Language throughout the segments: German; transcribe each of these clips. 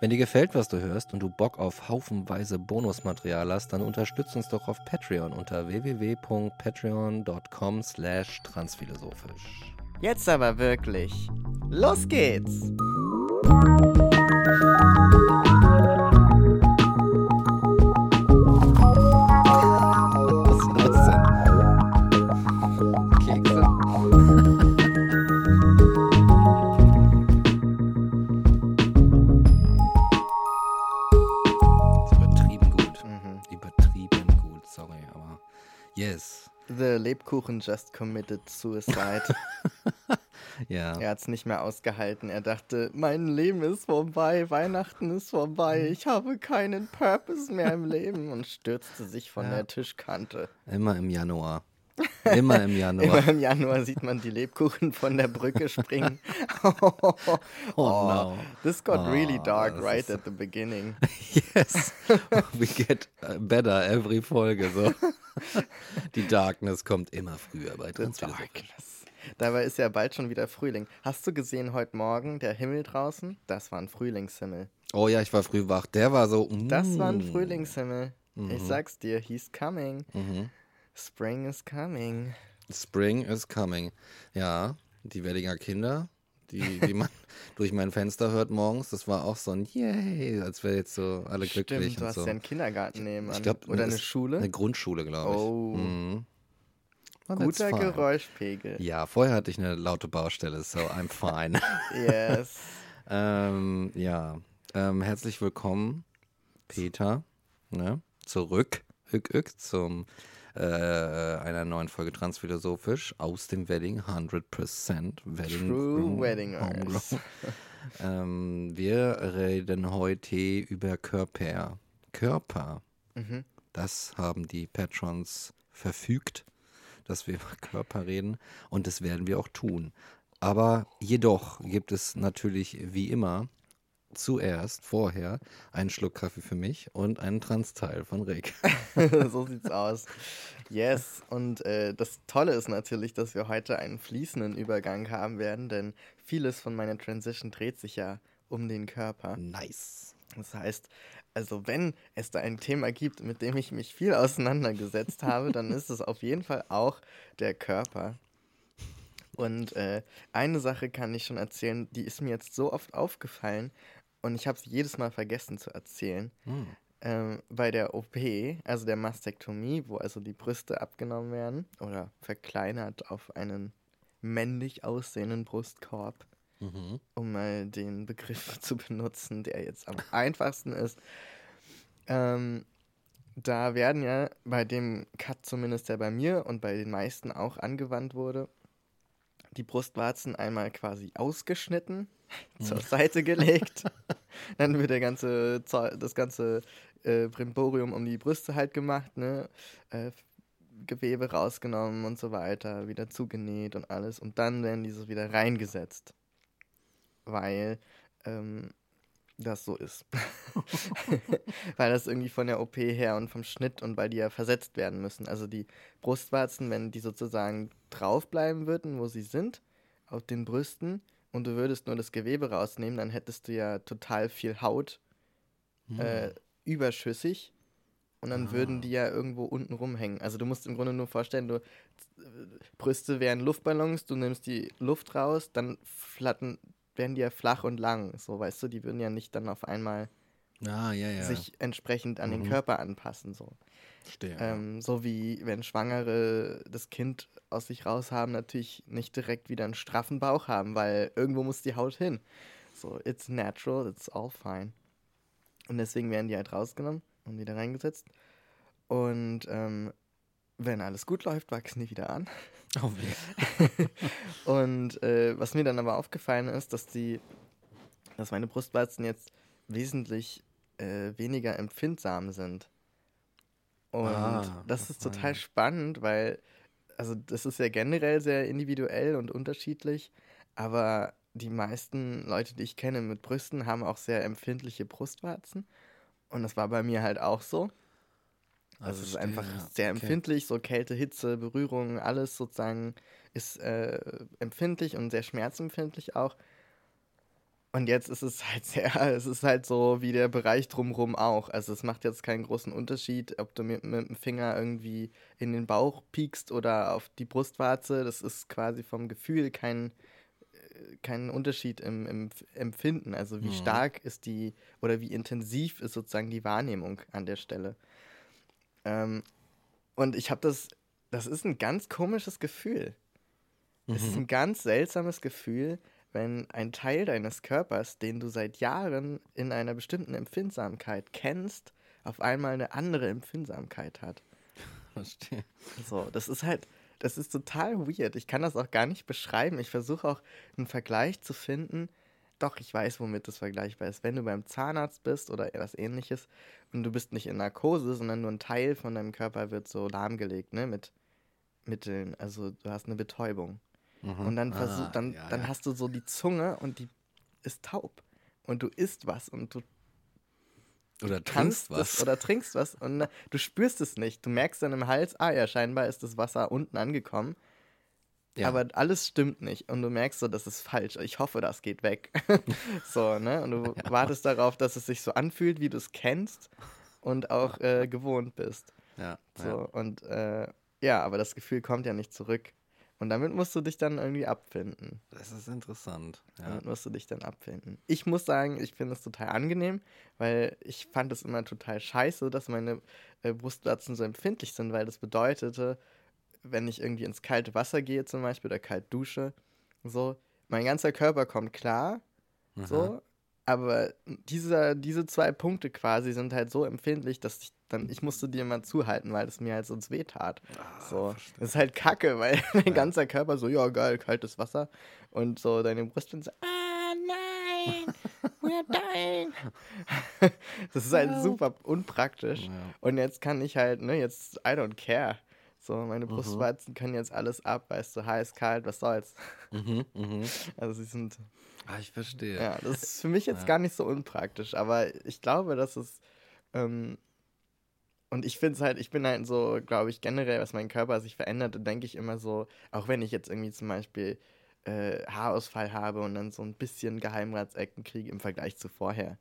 Wenn dir gefällt, was du hörst und du Bock auf haufenweise Bonusmaterial hast, dann unterstütz uns doch auf Patreon unter www.patreon.com slash transphilosophisch. Jetzt aber wirklich. Los geht's! Lebkuchen just committed suicide. ja. Er hat es nicht mehr ausgehalten. Er dachte, mein Leben ist vorbei, Weihnachten ist vorbei, ich habe keinen Purpose mehr im Leben und stürzte sich von ja. der Tischkante. Immer im Januar. Immer im Januar. Immer im Januar sieht man die Lebkuchen von der Brücke springen. oh, oh, oh, no. This got oh, really dark right at the beginning. yes. We get better every Folge. So. Die Darkness kommt immer früher bei Darkness. Dabei ist ja bald schon wieder Frühling. Hast du gesehen heute Morgen der Himmel draußen? Das war ein Frühlingshimmel. Oh ja, ich war früh wach. Der war so. Mm. Das war ein mm. Frühlingshimmel. Mhm. Ich sag's dir, he's coming. Mhm. Spring is coming. Spring is coming. Ja, die Wellinger Kinder, die, die man durch mein Fenster hört morgens, das war auch so ein Yay, als wäre jetzt so alle Stimmt, glücklich. Stimmt, du hast so. ja einen Kindergarten nebenan. Ich glaub, Oder eine Schule? Eine Grundschule, glaube ich. Oh. Mhm. Guter Geräuschpegel. Ja, vorher hatte ich eine laute Baustelle, so I'm fine. yes. ähm, ja, ähm, herzlich willkommen, Peter, ne? zurück, ück, ück, zum äh, einer neuen Folge Transphilosophisch aus dem Wedding 100% Wedding True Weddingers. ähm, wir reden heute über Körper. Körper. Mhm. Das haben die Patrons verfügt, dass wir über Körper reden und das werden wir auch tun. Aber jedoch gibt es natürlich wie immer zuerst, vorher, einen Schluck Kaffee für mich und einen Transteil von Rick. so sieht's aus. Yes, und äh, das Tolle ist natürlich, dass wir heute einen fließenden Übergang haben werden, denn vieles von meiner Transition dreht sich ja um den Körper. Nice. Das heißt, also wenn es da ein Thema gibt, mit dem ich mich viel auseinandergesetzt habe, dann ist es auf jeden Fall auch der Körper. Und äh, eine Sache kann ich schon erzählen, die ist mir jetzt so oft aufgefallen und ich habe es jedes Mal vergessen zu erzählen. Hm. Ähm, bei der OP, also der Mastektomie, wo also die Brüste abgenommen werden oder verkleinert auf einen männlich aussehenden Brustkorb, mhm. um mal den Begriff zu benutzen, der jetzt am einfachsten ist. Ähm, da werden ja bei dem Cut zumindest, der bei mir und bei den meisten auch angewandt wurde, die Brustwarzen einmal quasi ausgeschnitten, zur Seite gelegt. Dann wird der ganze, das ganze äh, Brimborium um die Brüste halt gemacht, ne? Äh, Gewebe rausgenommen und so weiter, wieder zugenäht und alles. Und dann werden diese wieder reingesetzt. Weil ähm, das so ist. weil das irgendwie von der OP her und vom Schnitt und weil die ja versetzt werden müssen. Also die Brustwarzen, wenn die sozusagen draufbleiben würden, wo sie sind, auf den Brüsten, und du würdest nur das Gewebe rausnehmen, dann hättest du ja total viel Haut hm. äh, überschüssig und dann ah. würden die ja irgendwo unten rumhängen. Also du musst im Grunde nur vorstellen, du Brüste wären Luftballons, du nimmst die Luft raus, dann flatten, werden die ja flach und lang. So, weißt du, die würden ja nicht dann auf einmal ah, ja, ja. sich entsprechend an mhm. den Körper anpassen. So. Ähm, so wie wenn Schwangere das Kind aus sich raus haben, natürlich nicht direkt wieder einen straffen Bauch haben, weil irgendwo muss die Haut hin. So, it's natural, it's all fine. Und deswegen werden die halt rausgenommen und wieder reingesetzt. Und ähm, wenn alles gut läuft, wachsen die wieder an. Oh, und äh, was mir dann aber aufgefallen ist, dass die, dass meine Brustwarzen jetzt wesentlich äh, weniger empfindsam sind. Und Ah, das ist ah, total spannend, weil, also das ist ja generell sehr individuell und unterschiedlich, aber die meisten Leute, die ich kenne mit Brüsten, haben auch sehr empfindliche Brustwarzen. Und das war bei mir halt auch so. Also es ist einfach sehr Okay. empfindlich, so Kälte, Hitze, Berührung, alles sozusagen ist äh, empfindlich und sehr schmerzempfindlich auch. Und jetzt ist es halt sehr, es ist halt so wie der Bereich drumrum auch. Also es macht jetzt keinen großen Unterschied, ob du mit, mit dem Finger irgendwie in den Bauch piekst oder auf die Brustwarze. Das ist quasi vom Gefühl kein, äh, kein Unterschied im, im Empfinden. Also wie Mhm. stark ist die oder wie intensiv ist sozusagen die Wahrnehmung an der Stelle. Ähm, und ich habe das, das ist ein ganz komisches Gefühl. Es ist Mhm. ein ganz seltsames Gefühl, wenn ein Teil deines Körpers, den du seit Jahren in einer bestimmten Empfindsamkeit kennst, auf einmal eine andere Empfindsamkeit hat. Verstehe. So, das ist halt, das ist total weird. Ich kann das auch gar nicht beschreiben. Ich versuche auch einen Vergleich zu finden. Doch, ich weiß, womit das vergleichbar ist. Wenn du beim Zahnarzt bist oder etwas ähnliches und du bist nicht in Narkose, sondern nur ein Teil von deinem Körper wird so lahmgelegt, ne, mit Mitteln. Also du hast eine Betäubung. Mhm. Und dann, versuch, Ah, dann, ja, dann ja. hast du so die Zunge und die ist taub. Und du isst was und du Oder trinkst was. Oder trinkst was und na, du spürst es nicht. Du merkst dann im Hals, ah ja, scheinbar ist das Wasser unten angekommen. Ja. Aber alles stimmt nicht. Und du merkst so, das ist falsch. Ich hoffe, das geht weg. so, ne? Und du wartest darauf, dass es sich so anfühlt, wie du es kennst und auch äh, gewohnt bist. ja, So, ja. und äh, ja, aber das Gefühl kommt ja nicht zurück. Und damit musst du dich dann irgendwie abfinden. Das ist interessant. Ja. Damit musst du dich dann abfinden. Ich muss sagen, ich finde es total angenehm, weil ich fand es immer total scheiße, dass meine äh, Brustwarzen so empfindlich sind, weil das bedeutete, wenn ich irgendwie ins kalte Wasser gehe zum Beispiel oder kalt dusche, so, mein ganzer Körper kommt klar, so, aber dieser, diese zwei Punkte quasi sind halt so empfindlich, dass ich dann, ich musste die immer zuhalten, weil es mir halt sonst weh tat. So, verstehe. das ist halt kacke, weil dein ganzer Körper so, ja geil, kaltes Wasser und so deine Brüste so, ah nein, we're dying. das ist halt super unpraktisch. Ja. Und jetzt kann ich halt, ne, jetzt, I don't care. So, meine Brustwarzen können jetzt alles ab, weißt du, heiß, kalt, was soll's. Mhm, mhm. Also sie sind, Ah, ich verstehe. ja, das ist für mich jetzt Ja. gar nicht so unpraktisch, aber ich glaube, dass es, ähm, und ich finde es halt, ich bin halt so, glaube ich, generell, was mein Körper sich verändert, denke ich immer so, auch wenn ich jetzt irgendwie zum Beispiel äh, Haarausfall habe und dann so ein bisschen Geheimratsecken kriege im Vergleich zu vorher,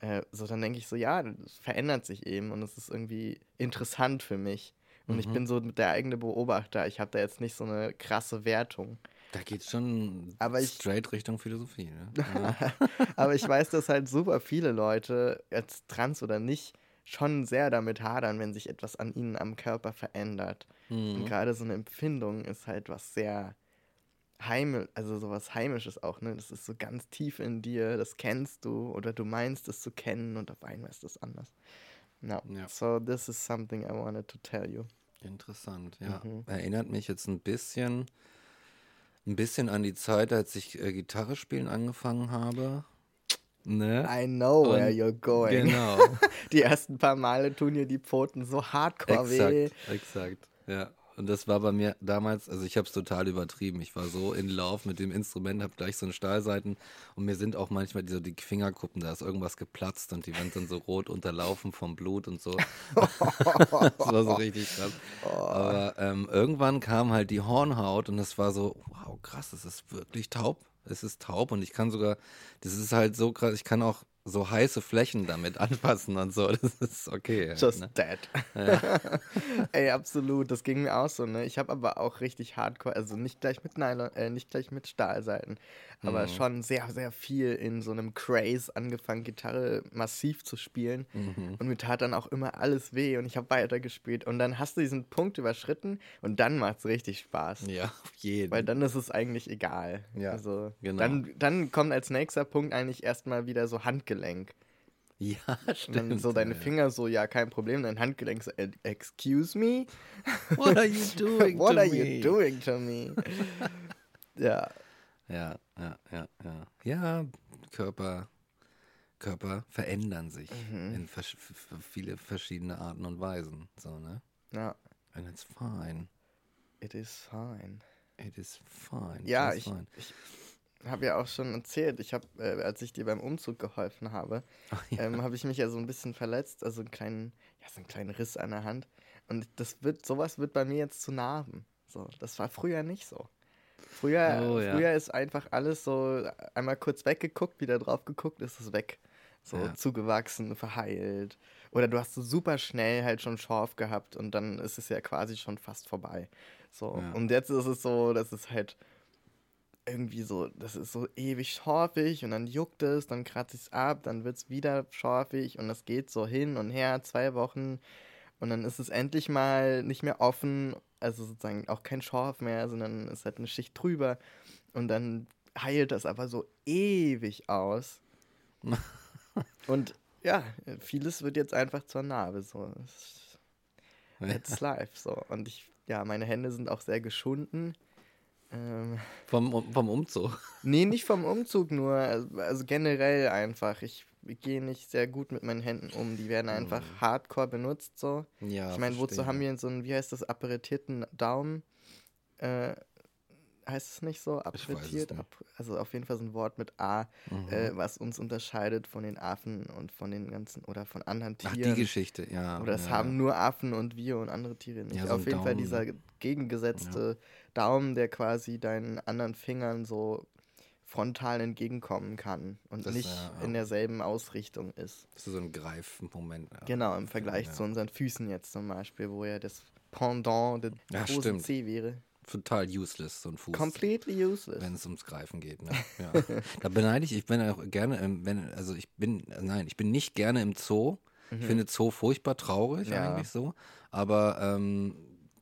äh, so dann denke ich so, ja, das verändert sich eben und es ist irgendwie interessant für mich. Und ich Mhm. bin so der eigene Beobachter. Ich habe da jetzt nicht so eine krasse Wertung. Da geht schon Aber ich- straight Richtung Philosophie. Ne? Aber ich weiß, dass halt super viele Leute, jetzt trans oder nicht, schon sehr damit hadern, wenn sich etwas an ihnen am Körper verändert. Und Mhm. gerade so eine Empfindung ist halt was sehr heimisch, also sowas heimisches auch, ne? Das ist so ganz tief in dir, das kennst du oder du meinst es zu kennen und auf einmal ist das anders. No. Ja. So this is something I wanted to tell you. Interessant, ja. Mhm. Erinnert mich jetzt ein bisschen, ein bisschen an die Zeit, als ich äh, Gitarre spielen angefangen habe. Ne? I know where Und- you're going. Genau. Die ersten paar Male tun dir die Pfoten so hardcore weh. exakt, exakt. Ja. Und das war bei mir damals, also ich habe es total übertrieben. Ich war so in Love mit dem Instrument, habe gleich so eine Stahlseiten und mir sind auch manchmal diese die Fingerkuppen, da ist irgendwas geplatzt und die waren dann so rot unterlaufen vom Blut und so. das war so richtig krass. Aber ähm, irgendwann kam halt die Hornhaut und es war so, wow, krass, es ist wirklich taub. Es ist taub und ich kann sogar, das ist halt so krass, ich kann auch so heiße Flächen damit anfassen und so. Das ist okay. Just ne? dead. Ey, absolut. Das ging mir auch so, ne? Ich habe aber auch richtig hardcore, also nicht gleich mit Nylon, äh, nicht gleich mit Stahlseiten, aber schon sehr, sehr viel in so einem Craze angefangen, Gitarre massiv zu spielen. Mhm. Und mir tat dann auch immer alles weh und ich habe weitergespielt. Und dann hast du diesen Punkt überschritten und dann macht es richtig Spaß. Ja, auf jeden. Weil dann ist es eigentlich egal. Ja, also, genau. dann, dann kommt als nächster Punkt eigentlich erstmal wieder so Handgelenk. ja, Und dann stimmt. so deine. Finger so, ja, kein Problem, dein Handgelenk so, "Eh, excuse me? What are you doing What to are me? you doing to me? ja, Ja, ja, ja, ja. Ja, Körper, Körper verändern sich Mhm. in vers viele verschiedene Arten und Weisen. So, ne? Ja, And it's fine. it is fine. It is fine. Ja, ich, fine. ich habe ja auch schon erzählt, ich habe, äh, als ich dir beim Umzug geholfen habe, ja. ähm, habe ich mich ja so ein bisschen verletzt, also einen kleinen, ja, so einen kleinen Riss an der Hand. Und das wird, sowas wird bei mir jetzt zu Narben. So, das war früher nicht so. Früher, Oh, ja. früher ist einfach alles so einmal kurz weggeguckt, wieder drauf geguckt, ist es weg. So Ja. zugewachsen, verheilt. Oder du hast so super schnell halt schon Schorf gehabt und dann ist es ja quasi schon fast vorbei. So. Ja. Und jetzt ist es so, dass es halt irgendwie so, das ist so ewig schorfig und dann juckt es, dann kratzt es ab, dann wird es wieder schorfig und das geht so hin und her, zwei Wochen und dann ist es endlich mal nicht mehr offen, also sozusagen auch kein Schorf mehr, sondern es hat eine Schicht drüber und dann heilt das aber so ewig aus. und ja, vieles wird jetzt einfach zur Narbe, so. It's life, so. Und ich, ja, meine Hände sind auch sehr geschunden. Ähm, vom, vom Umzug. Nee, nicht vom Umzug nur, also, also generell einfach. Ich gehe nicht sehr gut mit meinen Händen um. Die werden einfach hardcore benutzt so. Ja, ich meine, wozu haben wir so einen, wie heißt das, apparetierten Daumen? Äh, heißt es nicht so? weiß es Apparetiert? nicht. Ap also auf jeden Fall so ein Wort mit A, Mhm. äh, was uns unterscheidet von den Affen und von den ganzen, oder von anderen Ach, Tieren. die Geschichte, ja. Oder es ja, haben nur Affen und wir und andere Tiere nicht. Ja, so Auf jeden Fall Daumen, dieser gegengesetzte Daumen, der quasi deinen anderen Fingern so frontal entgegenkommen kann und Das, nicht ja, ja. in derselben Ausrichtung ist. Das ist so ein Greifmoment. Ja. Genau, im Vergleich zu unseren Füßen jetzt zum Beispiel, wo ja das Pendant der Ja, große stimmt. C wäre. Total useless, so ein Fuß. Completely useless. Wenn es ums Greifen geht, ne? Ja. da beneide ich, ich bin auch gerne, wenn, also ich bin, nein, ich bin nicht gerne im Zoo. Ich finde Zoo furchtbar traurig Mhm. Eigentlich so. Aber ähm,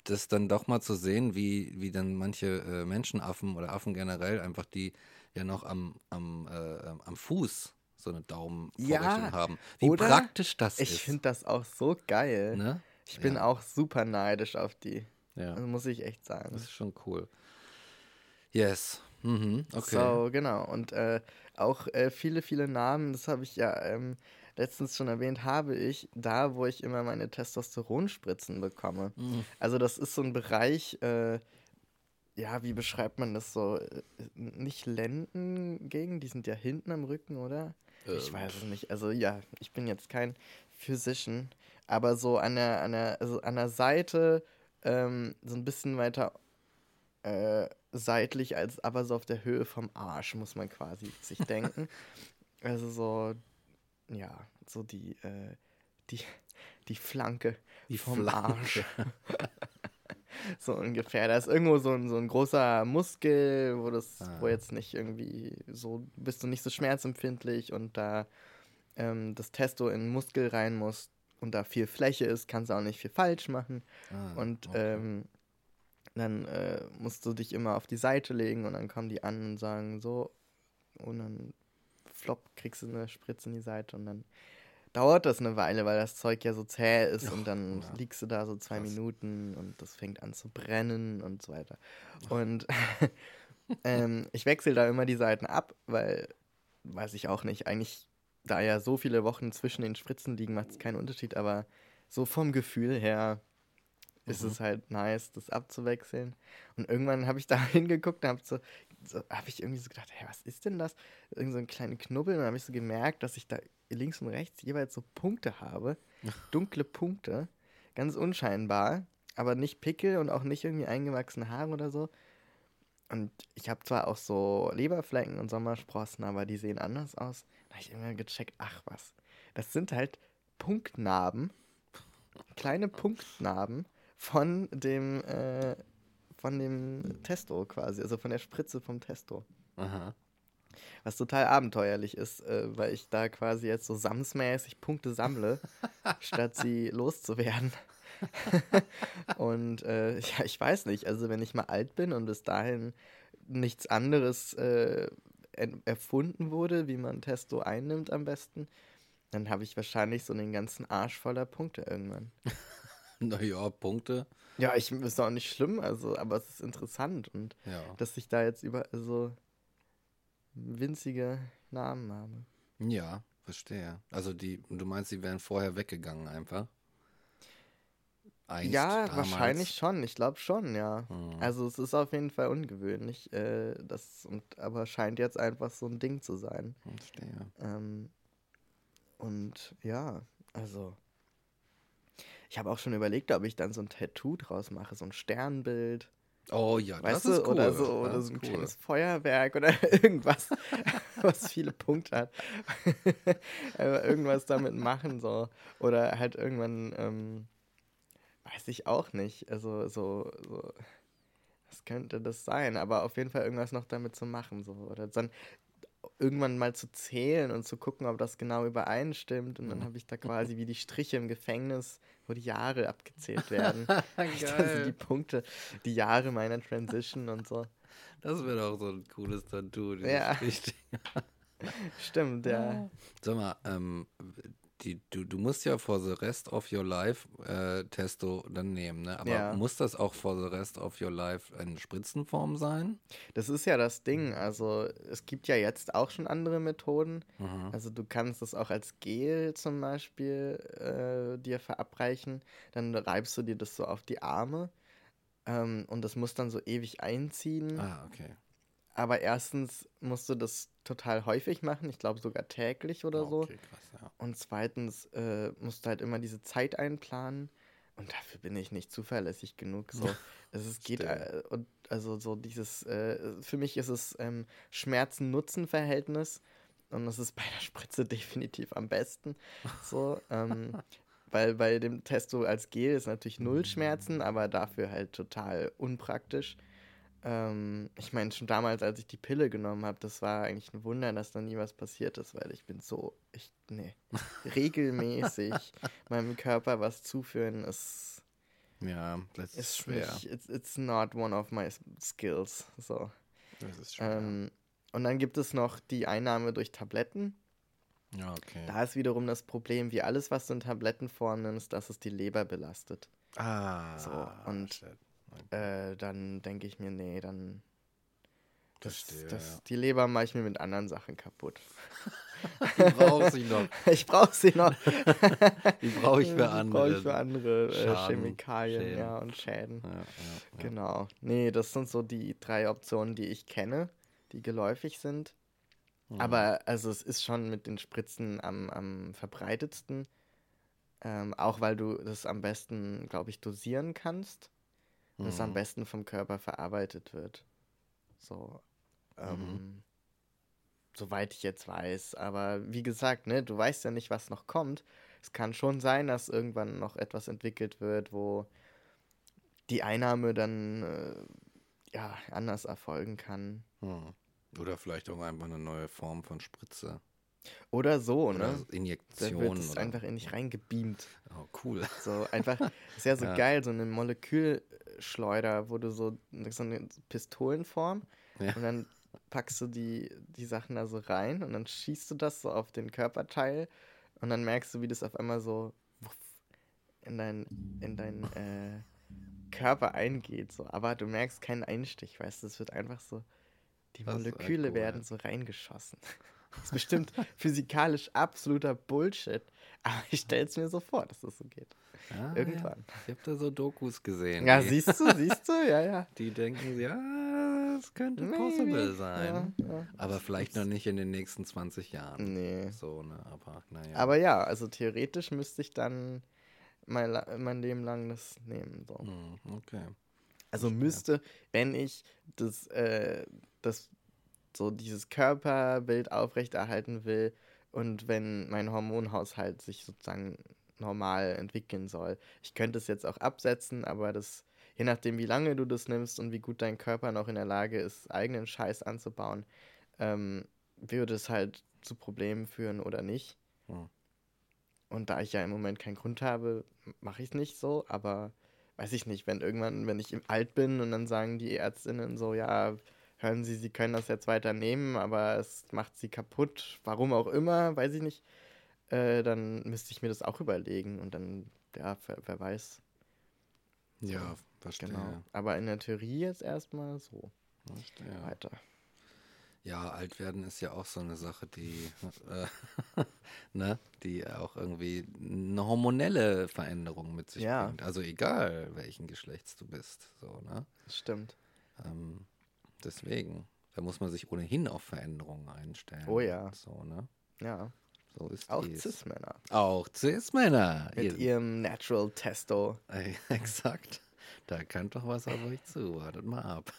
das dann doch mal zu sehen, wie, wie dann manche äh, Menschenaffen oder Affen generell einfach die ja noch am, am, äh, am Fuß so eine Daumenvorrichtung Ja, haben. Wie oder? praktisch das Ich ist. finde das auch so geil. ne? Ich bin Ja. auch super neidisch auf die. Ja, Also muss ich echt sagen. das ist schon cool. Yes. Mhm. Okay. So, genau. Und äh, auch äh, viele, viele Namen, das habe ich ja ähm, letztens schon erwähnt, habe ich da, wo ich immer meine Testosteronspritzen bekomme. Mhm. Also das ist so ein Bereich, äh, ja, wie beschreibt man das so? Äh, Nicht Lendengegend, die sind ja hinten am Rücken, oder? Ich Ähm. weiß es nicht. Also ja, ich bin jetzt kein Physician, aber so an der, an der, also an der Seite, ähm, so ein bisschen weiter äh, seitlich, als aber so auf der Höhe vom Arsch, muss man quasi sich denken. also so, ja, so die, äh, die, die Flanke Die vom Flanke. Arsch. so ungefähr. Da ist irgendwo so ein, so ein großer Muskel, wo das, wo Ah. jetzt nicht irgendwie so, bist du nicht so schmerzempfindlich und da ähm, das Testo in den Muskel rein muss und da viel Fläche ist, kannst du auch nicht viel falsch machen. Ah, Und okay. ähm, dann äh, musst du dich immer auf die Seite legen und dann kommen die an und sagen so und dann flop, kriegst du eine Spritze in die Seite und dann dauert das eine Weile, weil das Zeug ja so zäh ist und dann ja. liegst du da so zwei Krass. Minuten und das fängt an zu brennen und so weiter. Und ähm, ich wechsle da immer die Seiten ab, weil, weiß ich auch nicht, eigentlich, da ja so viele Wochen zwischen den Spritzen liegen, macht es keinen Unterschied, aber so vom Gefühl her ist es halt nice, das abzuwechseln. Und irgendwann habe ich da hingeguckt und habe so, so habe ich irgendwie so gedacht, hey, was ist denn das? Irgend so ein kleiner Knubbel. Und dann habe ich so gemerkt, dass ich da links und rechts jeweils so Punkte habe. Dunkle Punkte. Ganz unscheinbar. Aber nicht Pickel und auch nicht irgendwie eingewachsene Haare oder so. Und ich habe zwar auch so Leberflecken und Sommersprossen, aber die sehen anders aus. Da habe ich irgendwann gecheckt, ach was. Das sind halt Punktnarben. Kleine Punktnarben von dem, äh, von dem Testo quasi, also von der Spritze vom Testo. Aha. Was total abenteuerlich ist, äh, weil ich da quasi jetzt so samsmäßig Punkte sammle, statt sie loszuwerden. und äh, ja, ich weiß nicht, also wenn ich mal alt bin und bis dahin nichts anderes äh, en- erfunden wurde, wie man Testo einnimmt am besten, dann habe ich wahrscheinlich so den ganzen Arsch voller Punkte irgendwann. Naja, Punkte. Ja, ich ist auch nicht schlimm, also, aber es ist interessant und Ja. dass ich da jetzt über so winzige Namen habe. Ja. verstehe. Also die, du meinst, die wären vorher weggegangen einfach? Einst, Ja, damals? wahrscheinlich schon. Ich glaube schon, ja. Hm. Also es ist auf jeden Fall ungewöhnlich, äh, das und aber scheint jetzt einfach so ein Ding zu sein. Verstehe. Ähm, und ja, also ich habe auch schon überlegt, ob ich dann so ein Tattoo draus mache, so ein Sternbild, Oh ja, weißt das ist cool. oder so oder so ein cool. kleines Feuerwerk oder irgendwas, was viele Punkte hat. Aber irgendwas damit machen so oder halt irgendwann ähm, weiß ich auch nicht, also so so was könnte das sein, aber auf jeden Fall irgendwas noch damit zu machen so oder dann irgendwann mal zu zählen und zu gucken, ob das genau übereinstimmt und dann habe ich da quasi wie die Striche im Gefängnis, wo die Jahre abgezählt werden. Also die Geil. Punkte, die Jahre meiner Transition und so. Das wäre doch so ein cooles Tattoo. Ja. Stimmt, ja. Sag mal, ähm, die, du, du musst ja for the rest of your life äh, Testo dann nehmen, ne? Aber Ja. muss das auch for the rest of your life in Spritzenform sein? Das ist ja das Ding. Also es gibt ja jetzt auch schon andere Methoden. Mhm. Also du kannst es auch als Gel zum Beispiel äh, dir verabreichen. Dann reibst du dir das so auf die Arme. Ähm, und das muss dann so ewig einziehen. Ah, okay. Aber erstens musst du das total häufig machen. Ich glaube sogar täglich oder so. Okay, krass, ja. Und zweitens äh, musst du halt immer diese Zeit einplanen. Und dafür bin ich nicht zuverlässig genug. So. es ist, geht, äh, und also so dieses, äh, für mich ist es ähm, Schmerzen-Nutzen-Verhältnis. Und das ist bei der Spritze definitiv am besten. So, ähm, weil bei dem Testo als Gel ist natürlich null Schmerzen, aber dafür halt total unpraktisch. Ähm, ich meine, schon damals, als ich die Pille genommen habe, das war eigentlich ein Wunder, dass da nie was passiert ist, weil ich bin so, ich, nee, regelmäßig meinem Körper was zuführen ist, Ja, das ist, schwer. Nicht, it's, it's not one of my skills, so. Das ist schwer. Ähm, und dann gibt es noch die Einnahme durch Tabletten. ja, okay. Da ist wiederum das Problem, wie alles, was du in Tablettenform nimmst, dass es die Leber belastet. ah, so, und- shit. Äh, dann denke ich mir, nee, dann. Das, Verstehe, das, ja. Die Leber mache ich mir mit anderen Sachen kaputt. Die brauchst du noch. Ich brauche sie noch. Die brauche ich Die für brauche andere. ich für andere äh, Schaden, Chemikalien Schäden. ja, und Schäden. Ja, ja, ja. Genau. Nee, das sind so die drei Optionen, die ich kenne, die geläufig sind. Mhm. Aber also es ist schon mit den Spritzen am, am verbreitetsten. Ähm, auch weil du das am besten, glaube ich, dosieren kannst. Und es am Mhm. besten vom Körper verarbeitet wird. So. Ähm, Mhm. Soweit ich jetzt weiß. Aber wie gesagt, ne, du weißt ja nicht, was noch kommt. Es kann schon sein, dass irgendwann noch etwas entwickelt wird, wo die Einnahme dann äh, ja anders erfolgen kann. Hm. Oder vielleicht auch einfach eine neue Form von Spritze. Oder so, Oder ne? Da Injektion. wird es oder- einfach in dich reingebeamt. Oh, cool. So einfach, ist ja so Ja. geil, so eine Molekülschleuder, wo du so, so eine Pistolenform Ja. und dann packst du die, die Sachen da so rein und dann schießt du das so auf den Körperteil und dann merkst du, wie das auf einmal so in dein, in dein äh, Körper eingeht. So. Aber du merkst keinen Einstich, weißt du, es wird einfach so, die Das Moleküle cool. werden so reingeschossen. Das ist bestimmt physikalisch absoluter Bullshit, aber ich stell's mir so vor, dass das so geht. Ja, Irgendwann. Ja. Ich habe da so Dokus gesehen. Ja, siehst du, siehst du, ja, ja. die denken, ja, es könnte Maybe. possible sein. Ja, ja. Aber vielleicht noch nicht in den nächsten 20 Jahren. Nee. So, ne? Aber naja. Aber ja, also theoretisch müsste ich dann mein, mein Leben lang das nehmen. So. Hm, okay. Also müsste, wenn ich das, äh, das so dieses Körperbild aufrechterhalten will und wenn mein Hormonhaushalt sich sozusagen normal entwickeln soll. Ich könnte es jetzt auch absetzen, aber das, je nachdem, wie lange du das nimmst und wie gut dein Körper noch in der Lage ist, eigenen Scheiß anzubauen, ähm, würde es halt zu Problemen führen oder nicht. Hm. Und da ich ja im Moment keinen Grund habe, mache ich es nicht so, aber weiß ich nicht, wenn irgendwann, wenn ich im alt bin und dann sagen die Ärztinnen so, ja, hören Sie, Sie können das jetzt weiter nehmen, aber es macht Sie kaputt, warum auch immer, weiß ich nicht, äh, dann müsste ich mir das auch überlegen und dann, ja, wer, wer weiß, Ja, verstehe. genau. Aber in der Theorie jetzt erstmal so verstehe. weiter. Ja, alt werden ist ja auch so eine Sache, die, äh, ne, die auch irgendwie eine hormonelle Veränderung mit sich Ja. bringt. Also egal, welchen Geschlechts du bist. So, ne? Stimmt. Ähm, deswegen, da muss man sich ohnehin auf Veränderungen einstellen. Oh ja. So, ne? Ja. So ist Auch. Cis-Männer. Auch Cis-Männer. Mit Ihr- ihrem Natural Testo. Ey, Exakt. Da kann doch was auf euch zu. Wartet mal ab.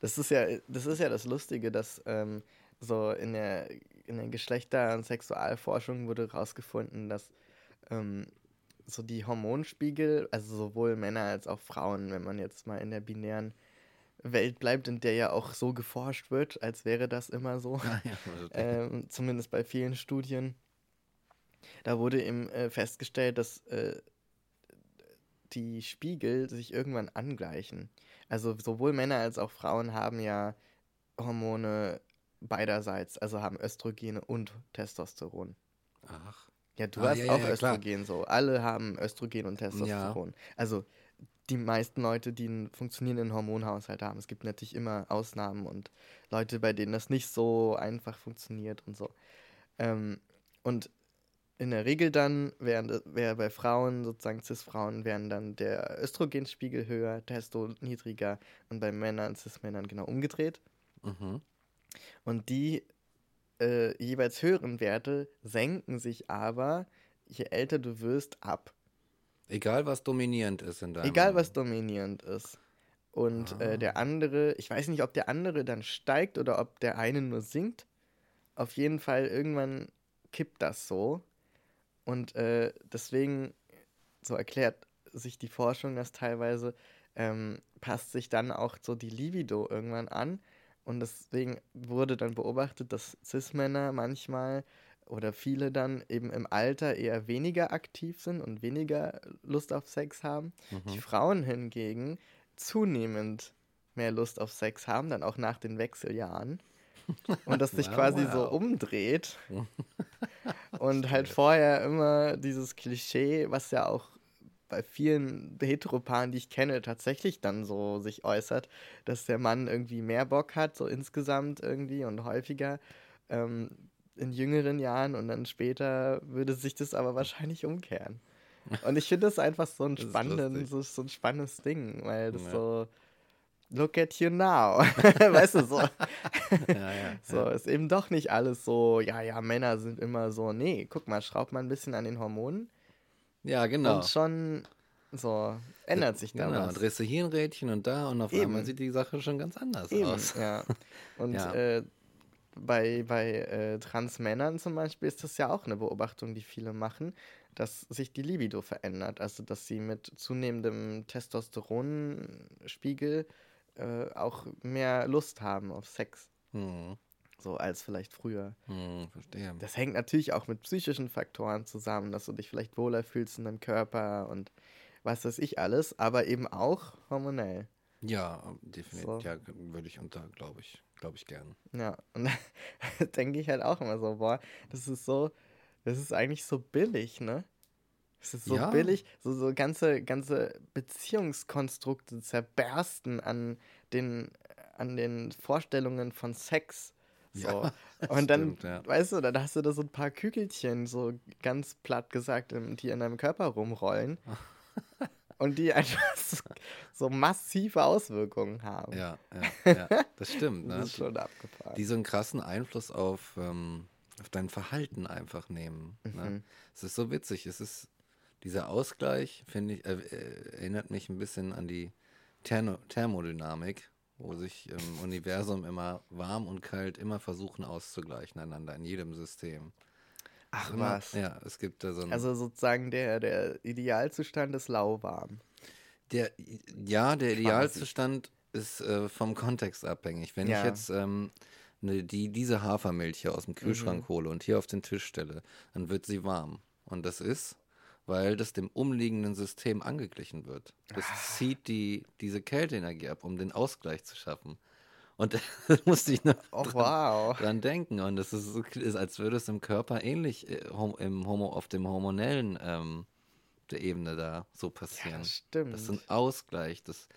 Das ist ja, das ist ja das Lustige, dass ähm, so in der, in der Geschlechter- und Sexualforschung wurde herausgefunden, dass ähm, so die Hormonspiegel, also sowohl Männer als auch Frauen, wenn man jetzt mal in der binären Welt bleibt, in der ja auch so geforscht wird, als wäre das immer so, Ja, ja, also, ähm, zumindest bei vielen Studien, da wurde eben äh, festgestellt, dass äh, die Spiegel sich irgendwann angleichen. Also sowohl Männer als auch Frauen haben ja Hormone beiderseits, also haben Östrogene und Testosteron. Ach. Ja, du Ah, hast ja, auch ja, klar. Östrogen so. Alle haben Östrogen und Testosteron. Also die meisten Leute, die einen funktionierenden Hormonhaushalt haben. Es gibt natürlich immer Ausnahmen und Leute, bei denen das nicht so einfach funktioniert und so. Ähm, und in der Regel dann wären, wäre bei Frauen, sozusagen Cis-Frauen, wären dann der Östrogenspiegel höher, Testo niedriger und bei Männern, Cis-Männern genau umgedreht. Mhm. Und die äh, jeweils höheren Werte senken sich aber, je älter du wirst, ab. Egal, was dominierend ist in deinem Egal, was dominierend ist. Und Ah. äh, der andere, ich weiß nicht, ob der andere dann steigt oder ob der eine nur sinkt. Auf jeden Fall, irgendwann kippt das so. Und äh, deswegen, so erklärt sich die Forschung das teilweise, ähm, passt sich dann auch so die Libido irgendwann an. Und deswegen wurde dann beobachtet, dass Cis-Männer manchmal oder viele dann eben im Alter eher weniger aktiv sind und weniger Lust auf Sex haben. Die Frauen hingegen zunehmend mehr Lust auf Sex haben, dann auch nach den Wechseljahren. Und das sich Wow, quasi so wow. umdreht. und halt vorher immer dieses Klischee, was ja auch bei vielen Heteropaaren, die ich kenne, tatsächlich dann so sich äußert, dass der Mann irgendwie mehr Bock hat, so insgesamt irgendwie und häufiger ähm, in jüngeren Jahren und dann später würde sich das aber wahrscheinlich umkehren. Und ich finde das einfach so ein spannenden, so, so ein spannendes Ding, weil das Ja. so Look at you now. weißt du, so. Ja, ja. So, ist eben doch nicht alles so, ja, ja, Männer sind immer so, nee, guck mal, schraubt mal ein bisschen an den Hormonen ja, genau. und schon so ändert sich da genau. was. Drehst du hier ein Rädchen und da und auf Eben. einmal sieht die Sache schon ganz anders Eben, aus. ja. Und Ja. Äh, bei, bei äh, Transmännern zum Beispiel ist das ja auch eine Beobachtung, die viele machen, dass sich die Libido verändert. Also, dass sie mit zunehmendem Testosteronspiegel äh, auch mehr Lust haben auf Sex. Hm, So als vielleicht früher. hm, verstehe. Das hängt natürlich auch mit psychischen Faktoren zusammen, dass du dich vielleicht wohler fühlst in deinem Körper und was weiß ich alles, aber eben auch hormonell. Ja, definitiv. So. Ja, würde ich unter, glaube ich, glaube ich gern. Ja, und da denke ich halt auch immer so, boah, das ist so, das ist eigentlich so billig, ne? Es ist so Ja. billig, so, so ganze, ganze Beziehungskonstrukte zerbersten an den, an den Vorstellungen von Sex. So. Ja, und dann, stimmt, ja. weißt du, dann hast du da so ein paar Kügelchen, so ganz platt gesagt, im- die in deinem Körper rumrollen. und die einfach so, massive Auswirkungen haben. Ja, ja, ja, das stimmt. Das Ne? ist schon abgefahren. Die so einen krassen Einfluss auf, ähm, auf dein Verhalten einfach nehmen. Ne? Mhm. Es ist so witzig. Es ist dieser Ausgleich, finde ich, äh, erinnert mich ein bisschen an die Thermo Thermodynamik, wo sich im Universum immer warm und kalt immer versuchen auszugleichen einander in jedem System. Ach was. Ja, es gibt da so ein. Also sozusagen der, der Idealzustand ist lauwarm. Der, ja, der Idealzustand ist äh, vom Kontext abhängig. Wenn Ja. ich jetzt ähm, ne, die, diese Hafermilch hier aus dem Kühlschrank Mhm. hole und hier auf den Tisch stelle, dann wird sie warm. Und das ist, weil das dem umliegenden System angeglichen wird. Das Ah. zieht die, diese Kälteenergie ab, um den Ausgleich zu schaffen. Und da musste ich noch Oh wow. dran denken. Und es ist, ist, als würde es im Körper ähnlich äh, im Homo, auf dem hormonellen ähm, der Ebene da so Ja, passieren. das stimmt. Das ist ein Ausgleich, dass,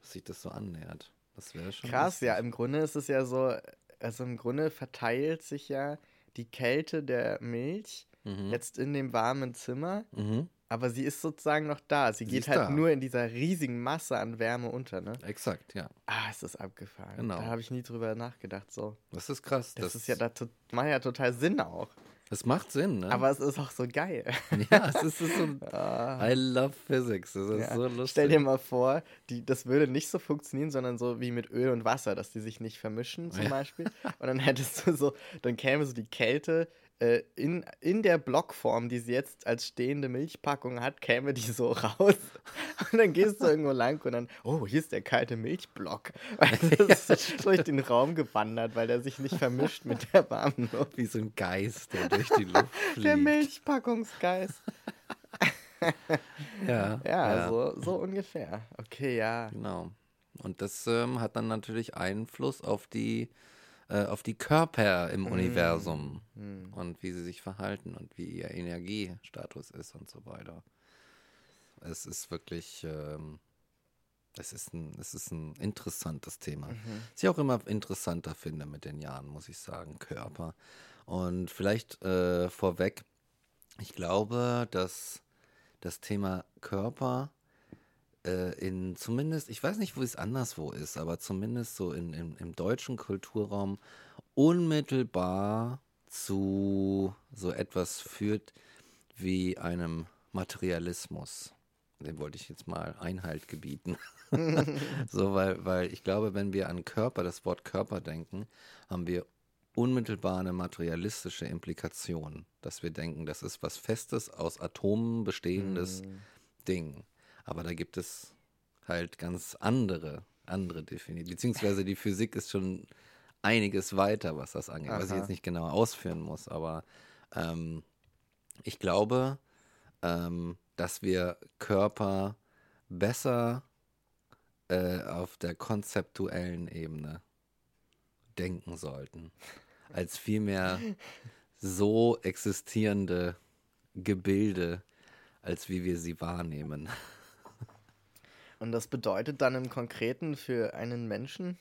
dass sich das so annähert. Das wäre schon. Krass, ja, lustig. im Grunde ist es ja so, also im Grunde verteilt sich ja die Kälte der Milch Mhm. jetzt in dem warmen Zimmer, Mhm. Aber sie ist sozusagen noch da. Sie Sie geht ist halt da. nur in dieser riesigen Masse an Wärme unter, ne? Exakt, ja. Ah, ist das abgefahren. Genau. Da habe ich nie drüber nachgedacht. So. Das ist krass. Das, ist ja, das macht ja total Sinn auch. Das macht Sinn, ne? Aber es ist auch so geil. ja, es ist, es ist so. Ah. I love physics. Das ist Ja. so lustig. Stell dir mal vor, die, das würde nicht so funktionieren, sondern so wie mit Öl und Wasser, dass die sich nicht vermischen zum Ja. Beispiel. Und dann hättest du so, dann käme so die Kälte äh, in, in der Blockform, die sie jetzt als stehende Milchpackung hat, käme die so raus. Und dann gehst du irgendwo lang und dann, oh, hier ist der kalte Milchblock. Und das ist durch den Raum gewandert, weil der sich nicht vermischt mit der warmen Luft. Wie so ein Geist, der durch die Luft fliegt. Der Milchpackungsgeist. Ja, Ja, So, so ungefähr. Okay, ja. Genau. Und das ähm, hat dann natürlich Einfluss auf die, äh, auf die Körper im Universum Hm. und wie sie sich verhalten und wie ihr Energiestatus ist und so weiter. Es ist wirklich, ähm, es ist ein, es ist ein interessantes Thema. Mhm. Was ich auch immer interessanter finde mit den Jahren, muss ich sagen, Körper. Und vielleicht äh, vorweg, ich glaube, dass das Thema Körper äh, in zumindest, ich weiß nicht, wo es anderswo ist, aber zumindest so in, in, im deutschen Kulturraum unmittelbar zu so etwas führt wie einem Materialismus. Dem wollte ich jetzt mal Einhalt gebieten. so, weil, weil ich glaube, wenn wir an Körper, das Wort Körper denken, haben wir unmittelbar eine materialistische Implikation, dass wir denken, das ist was Festes, aus Atomen bestehendes Ding. Aber da gibt es halt ganz andere, andere Definitionen. Beziehungsweise die Physik ist schon einiges weiter, was das angeht, was ich Aha. jetzt nicht genau ausführen muss. Aber ähm, ich glaube, ähm, dass wir Körper besser äh, auf der konzeptuellen Ebene denken sollten, als vielmehr so existierende Gebilde, als wie wir sie wahrnehmen. Und das bedeutet dann im Konkreten für einen Menschen,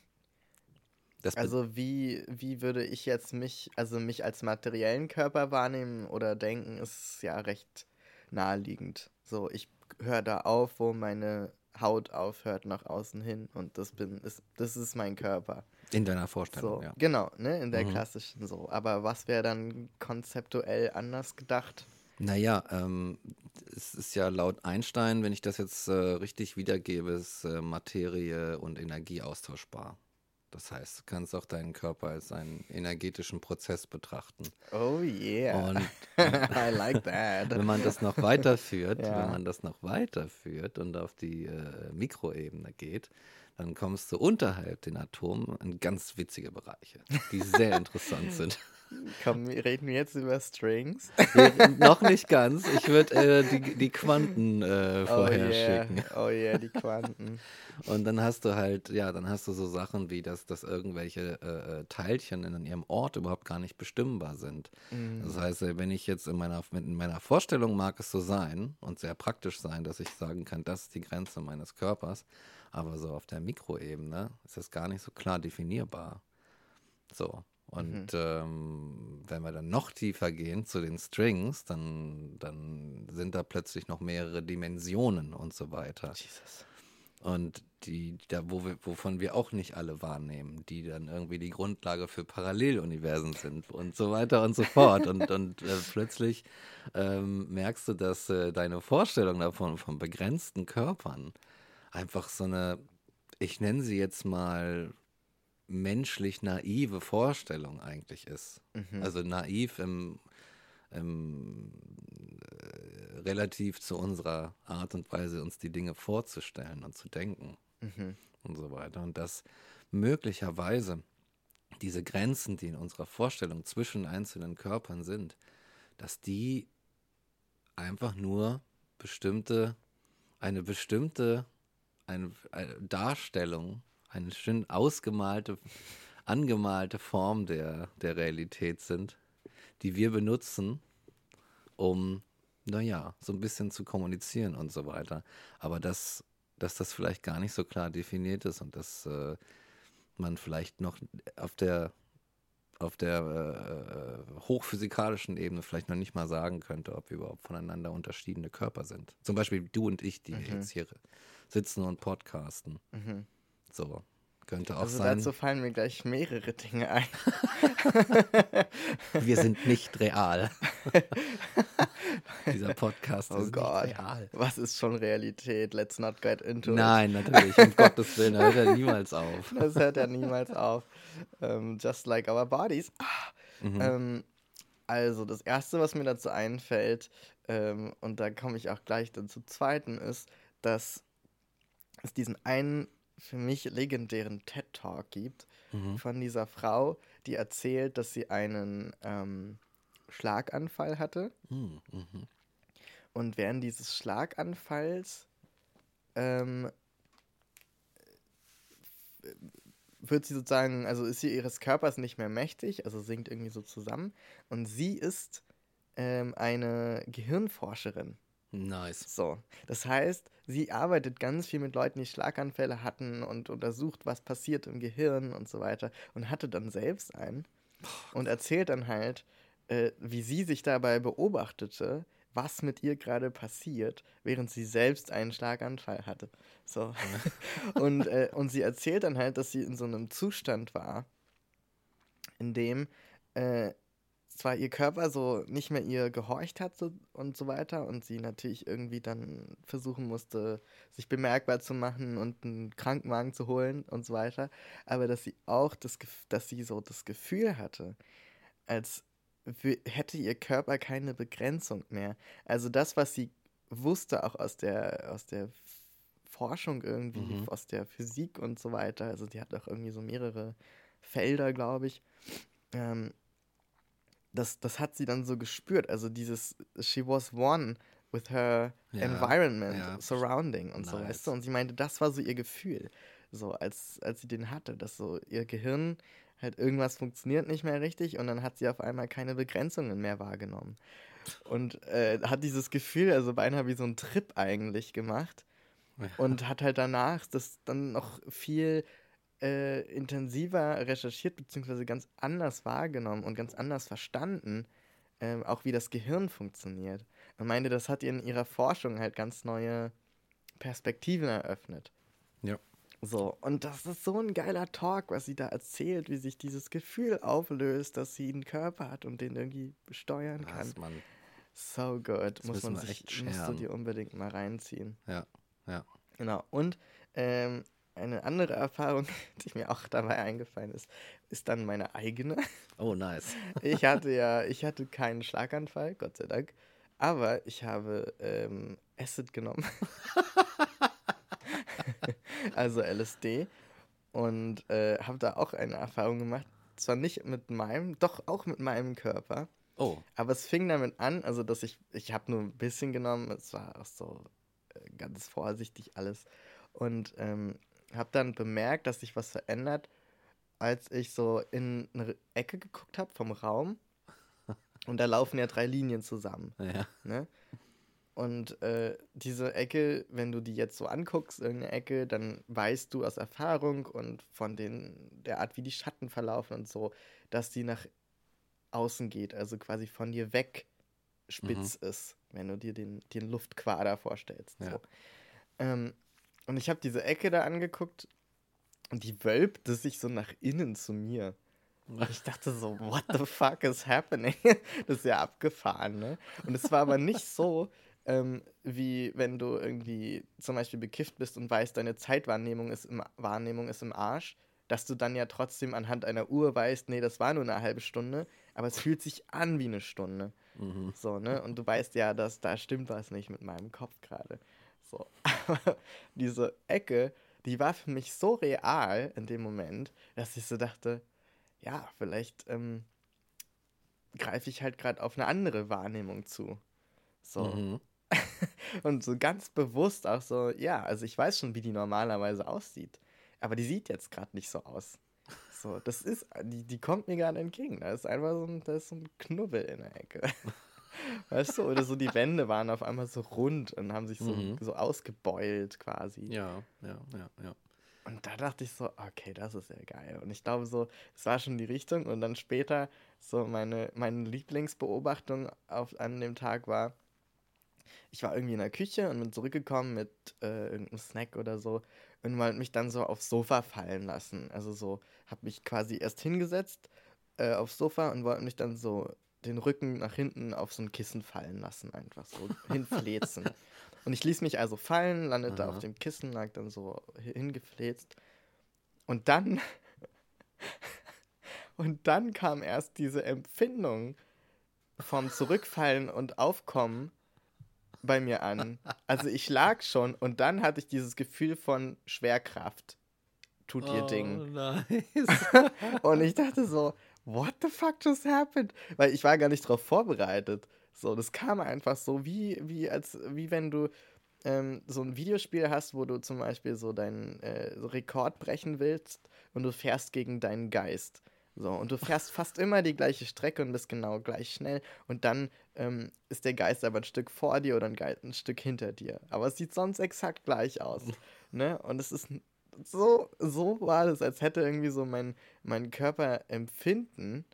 also wie, wie würde ich jetzt mich, also mich als materiellen Körper wahrnehmen oder denken, ist ja recht naheliegend. So, ich höre da auf, wo meine Haut aufhört nach außen hin und das bin, ist, das ist mein Körper. in deiner Vorstellung, So, ja. genau, ne, in der Mhm. klassischen so. Aber was wäre dann konzeptuell anders gedacht? Naja, ähm, es ist ja laut Einstein, wenn ich das jetzt äh, richtig wiedergebe, ist äh, Materie und Energie austauschbar. Das heißt, du kannst auch deinen Körper als einen energetischen Prozess betrachten. Oh yeah. Und I like that. wenn man das noch weiterführt, Ja. wenn man das noch weiterführt und auf die äh, Mikroebene geht, dann kommst du unterhalb den Atomen in ganz witzige Bereiche, die sehr interessant sind. Komm, reden wir jetzt über Strings? Wir- noch nicht ganz. Ich würde äh, die, die Quanten äh, Oh vorher yeah, schicken. oh yeah, die Quanten. Und dann hast du halt, ja, dann hast du so Sachen wie, dass, dass irgendwelche äh, äh, Teilchen in ihrem Ort überhaupt gar nicht bestimmbar sind. Mhm. Das heißt, äh, wenn ich jetzt in meiner, in meiner Vorstellung mag es so sein und sehr praktisch sein, dass ich sagen kann, das ist die Grenze meines Körpers, aber so auf der Mikroebene ist das gar nicht so klar definierbar. So. Und ähm, wenn wir dann noch tiefer gehen zu den Strings, dann, dann sind da plötzlich noch mehrere Dimensionen und so weiter. Jesus. Und die, da, wo wir, wovon wir auch nicht alle wahrnehmen, die dann irgendwie die Grundlage für Paralleluniversen sind und so weiter und so fort. Und, und äh, plötzlich ähm, merkst du, dass äh, deine Vorstellung davon, von begrenzten Körpern, einfach so eine, ich nenne sie jetzt mal menschlich naive Vorstellung eigentlich ist. Mhm. Also naiv im, im äh, relativ zu unserer Art und Weise, uns die Dinge vorzustellen und zu denken Mhm. und so weiter. Und dass möglicherweise diese Grenzen, die in unserer Vorstellung zwischen einzelnen Körpern sind, dass die einfach nur bestimmte, eine bestimmte eine, eine Darstellung, eine schön ausgemalte, angemalte Form der, der Realität sind, die wir benutzen, um, naja, so ein bisschen zu kommunizieren und so weiter. Aber dass, dass das vielleicht gar nicht so klar definiert ist und dass äh, man vielleicht noch auf der auf der äh, hochphysikalischen Ebene vielleicht noch nicht mal sagen könnte, ob wir überhaupt voneinander unterschiedene Körper sind. Zum Beispiel du und ich, die Mhm. jetzt hier sitzen und podcasten. So, könnte auch Also sein. dazu fallen mir gleich mehrere Dinge ein. Wir sind nicht real. Dieser Podcast Oh ist Gott. nicht real. Was ist schon Realität? Let's not get into it. Nein, natürlich, um Gottes Willen, da hört er niemals auf. Das hört ja niemals auf. Ähm, just like our bodies. Mhm. Ähm, also, das Erste, was mir dazu einfällt, ähm, und da komme ich auch gleich dann zum Zweiten, ist, dass es diesen einen für mich legendären TED-Talk gibt Mhm. von dieser Frau, die erzählt, dass sie einen ähm, Schlaganfall hatte. Mhm, mhm. Und während dieses Schlaganfalls ähm, wird sie sozusagen, also ist sie ihres Körpers nicht mehr mächtig, also sinkt irgendwie so zusammen. Und sie ist ähm, eine Gehirnforscherin. Nice. So, das heißt, sie arbeitet ganz viel mit Leuten, die Schlaganfälle hatten und untersucht, was passiert im Gehirn und so weiter und hatte dann selbst einen und erzählt dann halt, äh, wie sie sich dabei beobachtete, was mit ihr gerade passiert, während sie selbst einen Schlaganfall hatte. So. und, äh, und sie erzählt dann halt, dass sie in so einem Zustand war, in dem äh, zwar ihr Körper so nicht mehr ihr gehorcht hat so, und so weiter und sie natürlich irgendwie dann versuchen musste, sich bemerkbar zu machen und einen Krankenwagen zu holen und so weiter, aber dass sie auch das, dass sie so das Gefühl hatte, als hätte ihr Körper keine Begrenzung mehr. Also das, was sie wusste auch aus der, aus der Forschung irgendwie, Mhm. aus der Physik und so weiter, also die hat auch irgendwie so mehrere Felder, glaube ich, ähm, das, das hat sie dann so gespürt. Also dieses, she was one with her Ja, environment, ja. surrounding und so, Nice. weißt du? Und sie meinte, das war so ihr Gefühl, so als, als sie den hatte, dass so ihr Gehirn halt irgendwas funktioniert nicht mehr richtig und dann hat sie auf einmal keine Begrenzungen mehr wahrgenommen. Und äh, hat dieses Gefühl, also beinahe wie so ein Trip eigentlich gemacht und hat halt danach das dann noch viel äh, intensiver recherchiert, beziehungsweise ganz anders wahrgenommen und ganz anders verstanden, ähm, auch wie das Gehirn funktioniert. Und meinte, das hat ihr in ihrer Forschung halt ganz neue Perspektiven eröffnet. Ja. So, und das ist so ein geiler Talk, was sie da erzählt, wie sich dieses Gefühl auflöst, dass sie einen Körper hat und den irgendwie steuern kann. Was, Mann. So good. Muss müssen man sich, echt musst du dir unbedingt mal reinziehen. Ja, ja. Genau. Und ähm, eine andere Erfahrung, die mir auch dabei eingefallen ist, ist dann meine eigene. Oh, nice. Ich hatte ja, ich hatte keinen Schlaganfall, Gott sei Dank, aber ich habe ähm, Acid genommen. also LSD. Und äh, habe da auch eine Erfahrung gemacht. Zwar nicht mit meinem, doch auch mit meinem Körper. Oh, Aber es fing damit an, also dass ich, ich habe nur ein bisschen genommen, es war auch so äh, ganz vorsichtig alles. Und ähm, habe dann bemerkt, dass sich was verändert, als ich so in eine Ecke geguckt habe vom Raum. Und da laufen ja drei Linien zusammen. ja. Ne? Und äh, diese Ecke, wenn du die jetzt so anguckst, irgendeine Ecke, dann weißt du aus Erfahrung und von den, der Art, wie die Schatten verlaufen und so, dass die nach außen geht, also quasi von dir weg spitz ist, wenn du dir den, den Luftquader vorstellst. Ja. So. Ähm, und ich habe diese Ecke da angeguckt und die wölbte sich so nach innen zu mir. Und ich dachte so, what the fuck is happening? Das ist ja abgefahren, ne? Und es war aber nicht so, ähm, wie wenn du irgendwie zum Beispiel bekifft bist und weißt, deine Zeitwahrnehmung ist im, Wahrnehmung ist im Arsch, dass du dann ja trotzdem anhand einer Uhr weißt, nee, das war nur eine halbe Stunde, aber es fühlt sich an wie eine Stunde. Mhm. So, ne? Und du weißt ja, dass da stimmt was nicht mit meinem Kopf gerade. So. Aber diese Ecke, die war für mich so real in dem Moment, dass ich so dachte, ja, vielleicht ähm, greife ich halt gerade auf eine andere Wahrnehmung zu. So. Mhm. Und so ganz bewusst auch so, ja, also ich weiß schon, wie die normalerweise aussieht. Aber die sieht jetzt gerade nicht so aus. So, das ist, die, die kommt mir gerade entgegen. Da ist einfach so ein, da ist so ein Knubbel in der Ecke. Weißt du, oder so die Wände waren auf einmal so rund und haben sich so, Mhm. so ausgebeult quasi. Ja, ja, ja, ja. Und da dachte ich so, okay, das ist ja geil. Und ich glaube so, es war schon die Richtung. Und dann später so meine, meine Lieblingsbeobachtung auf, an dem Tag war, ich war irgendwie in der Küche und bin zurückgekommen mit äh, irgendeinem Snack oder so und wollte mich dann so aufs Sofa fallen lassen. Also so, habe mich quasi erst hingesetzt äh, aufs Sofa und wollte mich dann so den Rücken nach hinten auf so ein Kissen fallen lassen, einfach so hinfläzen. Und ich ließ mich also fallen, landete Aha. auf dem Kissen, lag dann so hingefläzt. Und dann, und dann kam erst diese Empfindung vom Zurückfallen und Aufkommen bei mir an. Also ich lag schon und dann hatte ich dieses Gefühl von Schwerkraft. Tut ihr oh, Ding. Nice. und ich dachte so, what the fuck just happened? Weil ich war gar nicht darauf vorbereitet. So, das kam einfach so, wie, wie, als, wie wenn du ähm, so ein Videospiel hast, wo du zum Beispiel so deinen äh, Rekord brechen willst und du fährst gegen deinen Geist. So, und du fährst fast immer die gleiche Strecke und bist genau gleich schnell. Und dann ähm, ist der Geist aber ein Stück vor dir oder ein, Geist ein Stück hinter dir. Aber es sieht sonst exakt gleich aus. ne? Und es ist so, so war das, als hätte irgendwie so mein, mein Körperempfinden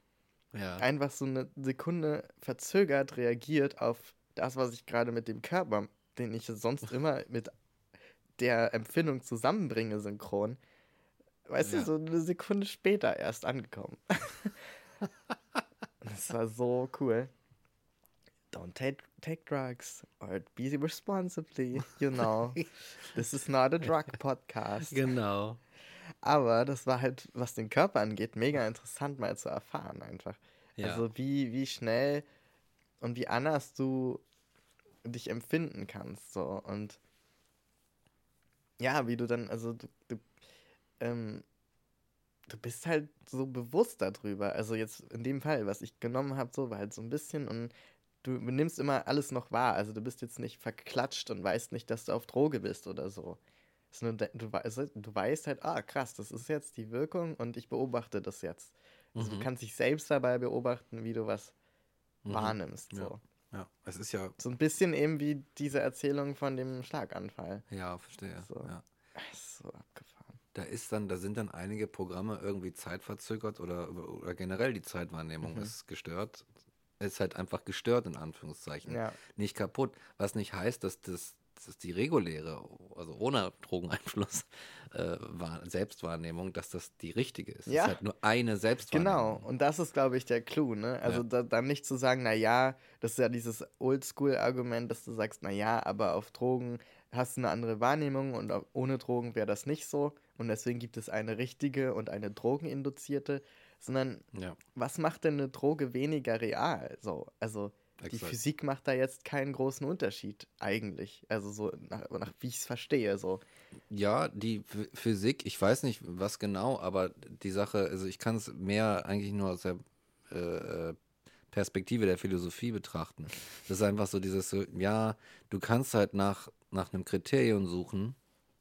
ja. einfach so eine Sekunde verzögert reagiert auf das, was ich gerade mit dem Körper, den ich sonst immer mit der Empfindung zusammenbringe, synchron. Weißt ja. du, so eine Sekunde später erst angekommen. das war so cool. Don't take, take drugs or be responsibly, you know. This is not a drug podcast. Genau. Aber das war halt, was den Körper angeht, mega interessant mal zu erfahren einfach. Ja. Also wie, wie schnell und wie anders du dich empfinden kannst. So. Und ja, wie du dann, also du, du, ähm, du bist halt so bewusst darüber. Also jetzt in dem Fall, was ich genommen habe, so war halt so ein bisschen und du nimmst immer alles noch wahr. Also du bist jetzt nicht verklatscht und weißt nicht, dass du auf Droge bist oder so. Nur, du, du weißt halt, ah, krass, das ist jetzt die Wirkung und ich beobachte das jetzt. Also mhm. du kannst dich selbst dabei beobachten, wie du was mhm. wahrnimmst. So. Ja. ja, es ist ja. So ein bisschen eben wie diese Erzählung von dem Schlaganfall. Ja, verstehe. So. Ja. So abgefahren. Da ist dann, da sind dann einige Programme irgendwie zeitverzögert oder, oder generell die Zeitwahrnehmung mhm. ist gestört ist halt einfach gestört, in Anführungszeichen. Ja. Nicht kaputt. Was nicht heißt, dass das, dass die reguläre, also ohne Drogeneinfluss, äh, Selbstwahrnehmung, dass das die richtige ist. Ja. Das ist halt nur eine Selbstwahrnehmung. Genau, und das ist, glaube ich, der Clou, ne? Also ja. da, dann nicht zu sagen, naja, das ist ja dieses Oldschool-Argument, dass du sagst, naja, aber auf Drogen hast du eine andere Wahrnehmung und ohne Drogen wäre das nicht so. Und deswegen gibt es eine richtige und eine drogeninduzierte sondern ja. was macht denn eine Droge weniger real? So, also Exakt. die Physik macht da jetzt keinen großen Unterschied eigentlich. Also so nach, nach wie ich es verstehe, so. Ja, die F Physik, ich weiß nicht was genau, aber die Sache, also ich kann es mehr eigentlich nur aus der äh, äh, Perspektive der Philosophie betrachten. Das ist einfach so dieses, ja, du kannst halt nach, nach einem Kriterium suchen,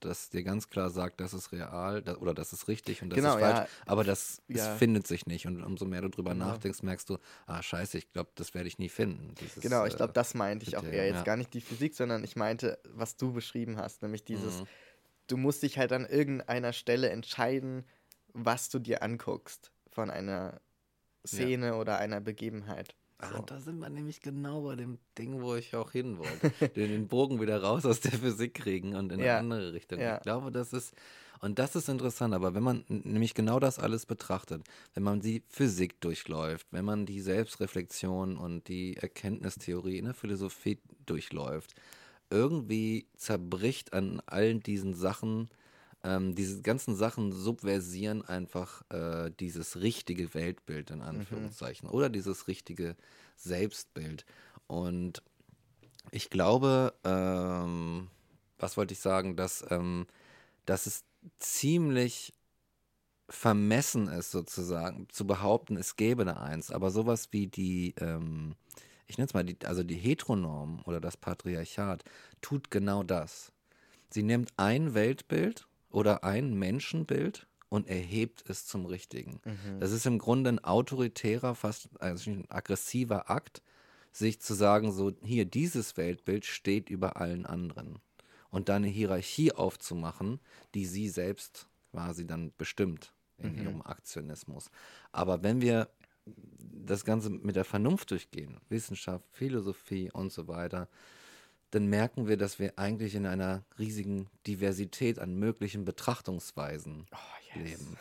das dir ganz klar sagt, das ist real das, oder das ist richtig und das genau, ist falsch. Ja. Aber das, ja. findet sich nicht. Und umso mehr du drüber genau. nachdenkst, merkst du, ah, scheiße, ich glaube, das werde ich nie finden. Dieses, genau, ich glaube, das meinte ich auch eher. Jetzt ja. gar nicht die Physik, sondern ich meinte, was du beschrieben hast, nämlich dieses, mhm. du musst dich halt an irgendeiner Stelle entscheiden, was du dir anguckst von einer Szene oder einer Begebenheit. Ah, so. da sind wir nämlich genau bei dem Ding, wo ich auch hin wollte. den, den Bogen wieder raus aus der Physik kriegen und in ja. eine andere Richtung. Ja. Ich glaube, das ist, und das ist interessant, aber wenn man nämlich genau das alles betrachtet, wenn man die Physik durchläuft, wenn man die Selbstreflexion und die Erkenntnistheorie in der Philosophie durchläuft, irgendwie zerbricht an allen diesen Sachen ähm, diese ganzen Sachen subversieren einfach äh, dieses richtige Weltbild in Anführungszeichen mhm. oder dieses richtige Selbstbild. Und ich glaube, ähm, was wollte ich sagen, dass, ähm, dass es ziemlich vermessen ist, sozusagen, zu behaupten, es gäbe eine Eins. Aber sowas wie die, ähm, ich nenne es mal, die, also die Heteronorm oder das Patriarchat tut genau das. Sie nimmt ein Weltbild oder ein Menschenbild und erhebt es zum Richtigen. Mhm. Das ist im Grunde ein autoritärer, fast also ein aggressiver Akt, sich zu sagen, so hier dieses Weltbild steht über allen anderen und dann eine Hierarchie aufzumachen, die sie selbst quasi dann bestimmt in Mhm. ihrem Aktionismus. Aber wenn wir das Ganze mit der Vernunft durchgehen, Wissenschaft, Philosophie und so weiter, dann merken wir, dass wir eigentlich in einer riesigen Diversität an möglichen Betrachtungsweisen Oh, yes. leben.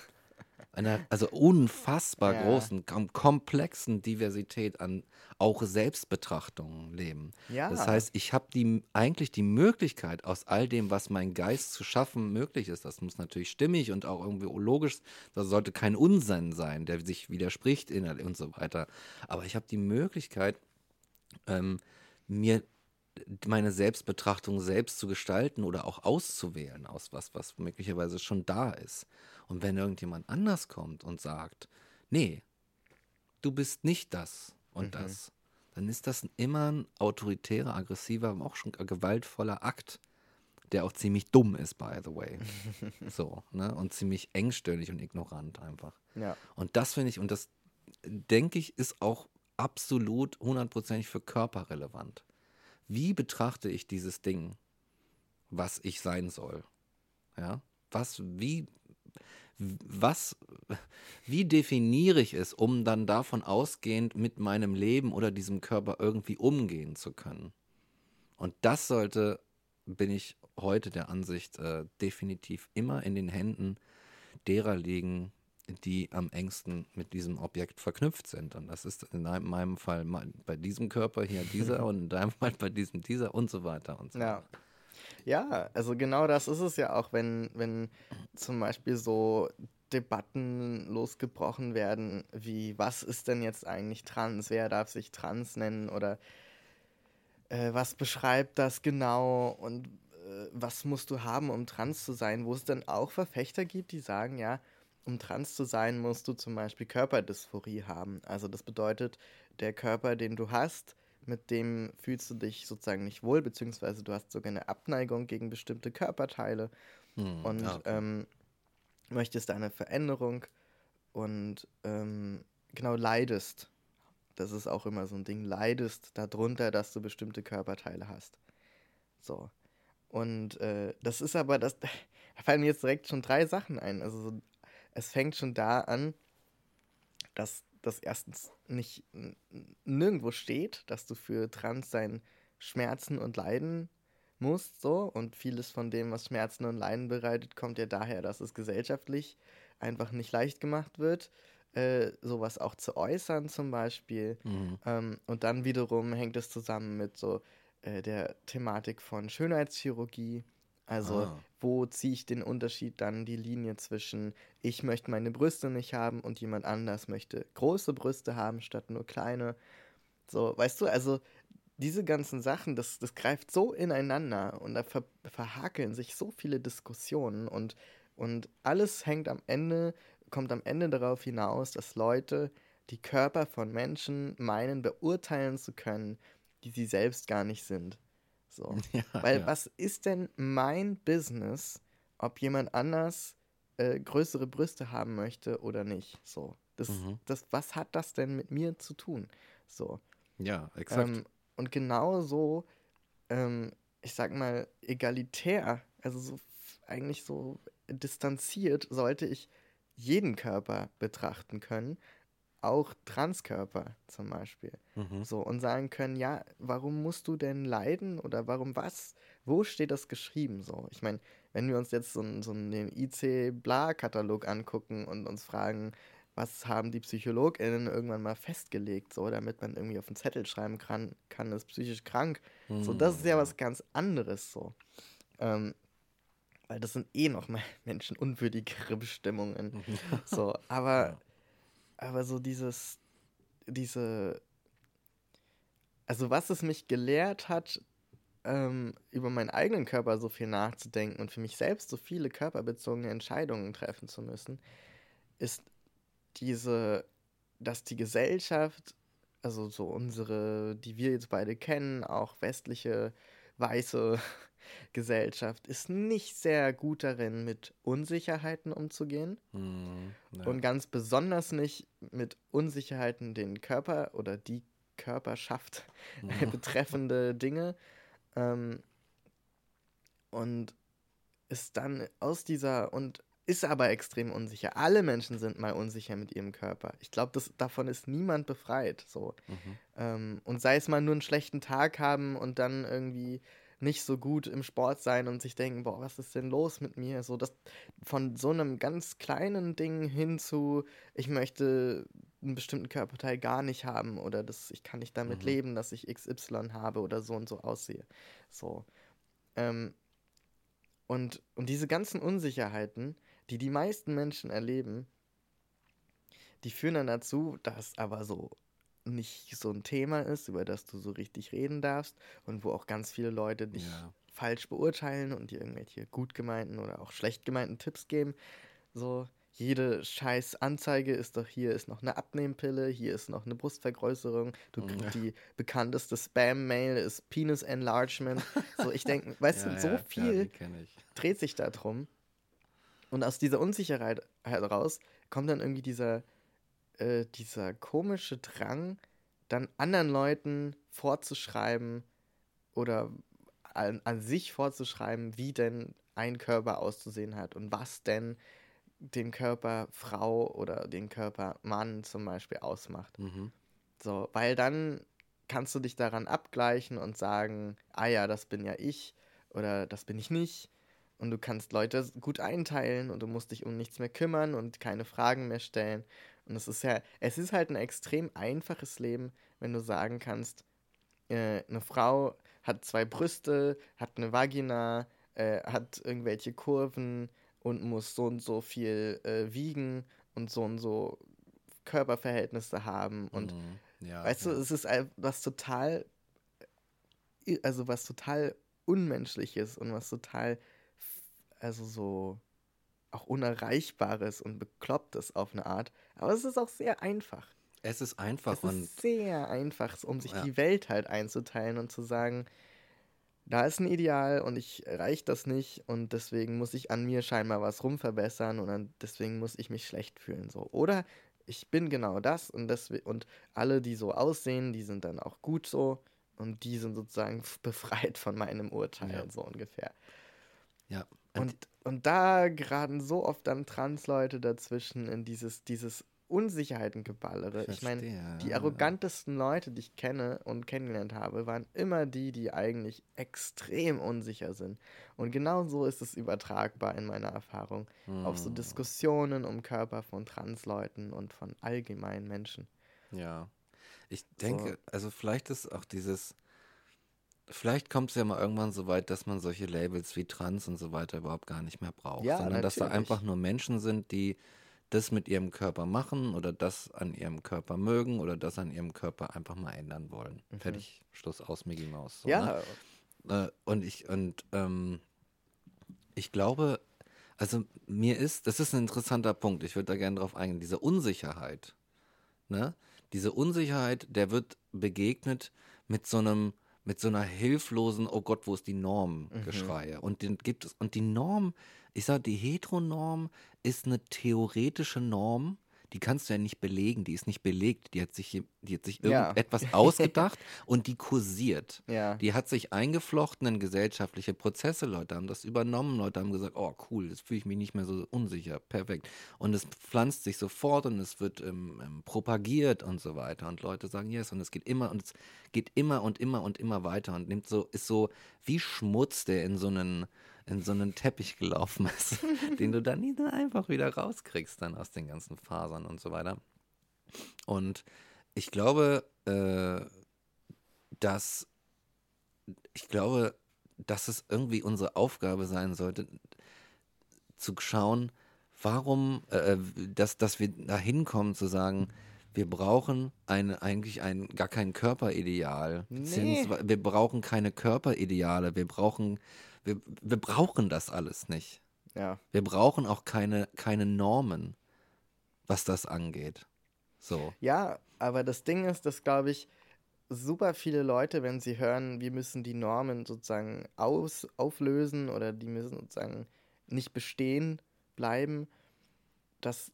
Einer also unfassbar Ja. großen, kom komplexen Diversität an auch Selbstbetrachtungen leben. Ja. Das heißt, ich habe die, eigentlich die Möglichkeit, aus all dem, was mein Geist zu schaffen möglich ist, das muss natürlich stimmig und auch irgendwie logisch, das sollte kein Unsinn sein, der sich widerspricht innerlich und so weiter. Aber ich habe die Möglichkeit, ähm, mir meine Selbstbetrachtung selbst zu gestalten oder auch auszuwählen aus was, was möglicherweise schon da ist. Und wenn irgendjemand anders kommt und sagt, nee, du bist nicht das und Mhm. das, dann ist das immer ein autoritärer, aggressiver, aber auch schon gewaltvoller Akt, der auch ziemlich dumm ist, by the way. so, ne? Und ziemlich engstirnig und ignorant einfach. Ja. Und das finde ich, und das denke ich, ist auch absolut hundertprozentig für Körper relevant. Wie betrachte ich dieses Ding, was ich sein soll? Ja, was, wie, was, wie definiere ich es, um dann davon ausgehend mit meinem Leben oder diesem Körper irgendwie umgehen zu können? Und das sollte, bin ich heute der Ansicht, äh, definitiv immer in den Händen derer liegen, die am engsten mit diesem Objekt verknüpft sind. Und das ist in einem- meinem Fall bei diesem Körper hier dieser und in deinem Fall bei diesem dieser und so weiter und so Ja. weiter. Ja, also genau das ist es ja auch, wenn, wenn zum Beispiel so Debatten losgebrochen werden, wie was ist denn jetzt eigentlich trans, wer darf sich trans nennen oder äh, was beschreibt das genau und äh, was musst du haben, um trans zu sein, wo es dann auch Verfechter gibt, die sagen, ja, um trans zu sein, musst du zum Beispiel Körperdysphorie haben. Also das bedeutet, der Körper, den du hast, mit dem fühlst du dich sozusagen nicht wohl, beziehungsweise du hast sogar eine Abneigung gegen bestimmte Körperteile Hm, und ja, ähm, möchtest eine Veränderung und ähm, genau leidest. Das ist auch immer so ein Ding, leidest darunter, dass du bestimmte Körperteile hast. So. Und äh, das ist aber, das, da fallen mir jetzt direkt schon drei Sachen ein. Also so, es fängt schon da an, dass das erstens nicht nirgendwo steht, dass du für Transsein Schmerzen und Leiden musst, so. Und vieles von dem, was Schmerzen und Leiden bereitet, kommt ja daher, dass es gesellschaftlich einfach nicht leicht gemacht wird, äh, sowas auch zu äußern zum Beispiel. Mhm. Ähm, und dann wiederum hängt es zusammen mit so äh, der Thematik von Schönheitschirurgie. Also, Ah. wo ziehe ich den Unterschied dann, die Linie zwischen, ich möchte meine Brüste nicht haben und jemand anders möchte große Brüste haben statt nur kleine. So, weißt du, also diese ganzen Sachen, das, das greift so ineinander und da ver verhakeln sich so viele Diskussionen und, und alles hängt am Ende, kommt am Ende darauf hinaus, dass Leute die Körper von Menschen meinen, beurteilen zu können, die sie selbst gar nicht sind. So. Ja, Weil ja. was ist denn mein Business, ob jemand anders äh, größere Brüste haben möchte oder nicht? So. Das, Mhm. das, was hat das denn mit mir zu tun? So. Ja, exakt. Ähm, und genau so, ähm, ich sag mal, egalitär, also so eigentlich so distanziert, sollte ich jeden Körper betrachten können, auch Transkörper zum Beispiel. mhm. So, und sagen können, ja, warum musst du denn leiden oder warum was? Wo steht das geschrieben so? Ich meine, wenn wir uns jetzt so, so den IC-Bla-Katalog angucken und uns fragen, was haben die PsychologInnen irgendwann mal festgelegt, so, damit man irgendwie auf den Zettel schreiben kann, kann ist psychisch krank. So, das ist ja was ganz anderes so. Ähm, weil das sind eh noch mal menschenunwürdigere Bestimmungen. So, aber. aber so dieses, diese, also was es mich gelehrt hat, ähm, über meinen eigenen Körper so viel nachzudenken und für mich selbst so viele körperbezogene Entscheidungen treffen zu müssen, ist diese, dass die Gesellschaft, also so unsere, die wir jetzt beide kennen, auch westliche, weiße Gesellschaft, ist nicht sehr gut darin, mit Unsicherheiten umzugehen. Mhm. Ja. Und ganz besonders nicht mit Unsicherheiten den Körper oder die Körperschaft betreffende Dinge. Ähm, und ist dann aus dieser, und ist aber extrem unsicher. Alle Menschen sind mal unsicher mit ihrem Körper. Ich glaube, davon ist niemand befreit. So. Mhm. Ähm, und sei es mal nur einen schlechten Tag haben und dann irgendwie nicht so gut im Sport sein und sich denken, boah, was ist denn los mit mir? So das von so einem ganz kleinen Ding hin zu, ich möchte einen bestimmten Körperteil gar nicht haben oder das, ich kann nicht damit mhm. leben, dass ich XY habe oder so und so aussehe. So. Ähm, und, und diese ganzen Unsicherheiten, die die meisten Menschen erleben, die führen dann dazu, dass aber so nicht so ein Thema ist, über das du so richtig reden darfst und wo auch ganz viele Leute dich ja. falsch beurteilen und dir irgendwelche gut gemeinten oder auch schlecht gemeinten Tipps geben. So, jede scheiß Anzeige ist doch hier ist noch eine Abnehmpille, hier ist noch eine Brustvergrößerung. Du ja. die bekannteste Spam-Mail ist Penis Enlargement. So, ich denke, weißt ja, du, so viel dreht sich da drum. Und aus dieser Unsicherheit heraus kommt dann irgendwie dieser äh, dieser komische Drang, dann anderen Leuten vorzuschreiben oder an, an sich vorzuschreiben, wie denn ein Körper auszusehen hat und was denn den Körper Frau oder den Körper Mann zum Beispiel ausmacht. Mhm. So, weil dann kannst du dich daran abgleichen und sagen, ah ja, das bin ja ich oder das bin ich nicht. Und du kannst Leute gut einteilen und du musst dich um nichts mehr kümmern und keine Fragen mehr stellen. Und es ist ja, es ist halt ein extrem einfaches Leben, wenn du sagen kannst, äh, eine Frau hat zwei Brüste, hat eine Vagina, äh, hat irgendwelche Kurven und muss so und so viel äh, wiegen und so und so Körperverhältnisse haben. Und mm, ja, weißt ja. du, es ist was total, also was total unmenschliches und was total, also so auch Unerreichbares und Beklopptes auf eine Art. Aber es ist auch sehr einfach. Es ist einfach. Es ist sehr einfach, um sich ja. die Welt halt einzuteilen und zu sagen, da ist ein Ideal und ich erreiche das nicht und deswegen muss ich an mir scheinbar was rumverbessern und dann, deswegen muss ich mich schlecht fühlen. So. Oder ich bin genau das und, deswegen, und alle, die so aussehen, die sind dann auch gut so und die sind sozusagen befreit von meinem Urteil, ja. so ungefähr. Ja. Und, und da geraten so oft dann Transleute dazwischen in dieses, dieses Unsicherheitengeballere. Ich meine, die arrogantesten Leute, die ich kenne und kennengelernt habe, waren immer die, die eigentlich extrem unsicher sind. Und genau so ist es übertragbar in meiner Erfahrung hm. auf so hm. Diskussionen um Körper von Transleuten und von allgemeinen Menschen. Ja. Ich denke, so. also vielleicht ist auch dieses Vielleicht kommt es ja mal irgendwann so weit, dass man solche Labels wie Trans und so weiter überhaupt gar nicht mehr braucht, ja, sondern natürlich. dass da einfach nur Menschen sind, die das mit ihrem Körper machen oder das an ihrem Körper mögen oder das an ihrem Körper einfach mal ändern wollen. Mhm. Fertig, Schluss aus Mickey Mouse. So, ja. Ne? Äh, und ich, und ähm, ich glaube, also mir ist, das ist ein interessanter Punkt, ich würde da gerne drauf eingehen, diese Unsicherheit, ne? Diese Unsicherheit, der wird begegnet mit so einem, mit so einer hilflosen, oh Gott, wo ist die Norm, mhm. Geschreie. Und den gibt es, und die Norm, ich sage, die Heteronorm ist eine theoretische Norm, die kannst du ja nicht belegen, die ist nicht belegt, die hat sich, die hat sich ja. irgendetwas ausgedacht und die kursiert. Ja. Die hat sich eingeflochten in gesellschaftliche Prozesse, Leute haben das übernommen, Leute haben gesagt, oh cool, jetzt fühle ich mich nicht mehr so unsicher, perfekt. Und es pflanzt sich sofort und es wird ähm, ähm, propagiert und so weiter und Leute sagen yes und es geht immer und es geht immer und immer und immer weiter und nimmt so, ist so wie Schmutz, der in so einen in so einen Teppich gelaufen ist, den du dann nie einfach wieder rauskriegst, dann aus den ganzen Fasern und so weiter. Und ich glaube, äh, dass ich glaube, dass es irgendwie unsere Aufgabe sein sollte, zu schauen, warum, äh, dass, dass wir da hinkommen zu sagen, wir brauchen eine, eigentlich ein, gar kein Körperideal. Nee. Wir brauchen keine Körperideale. Wir brauchen wir, wir brauchen das alles nicht. Ja. Wir brauchen auch keine, keine Normen, was das angeht. So. Ja, aber das Ding ist, dass, glaube ich, super viele Leute, wenn sie hören, wir müssen die Normen sozusagen aus, auflösen oder die müssen sozusagen nicht bestehen bleiben, dass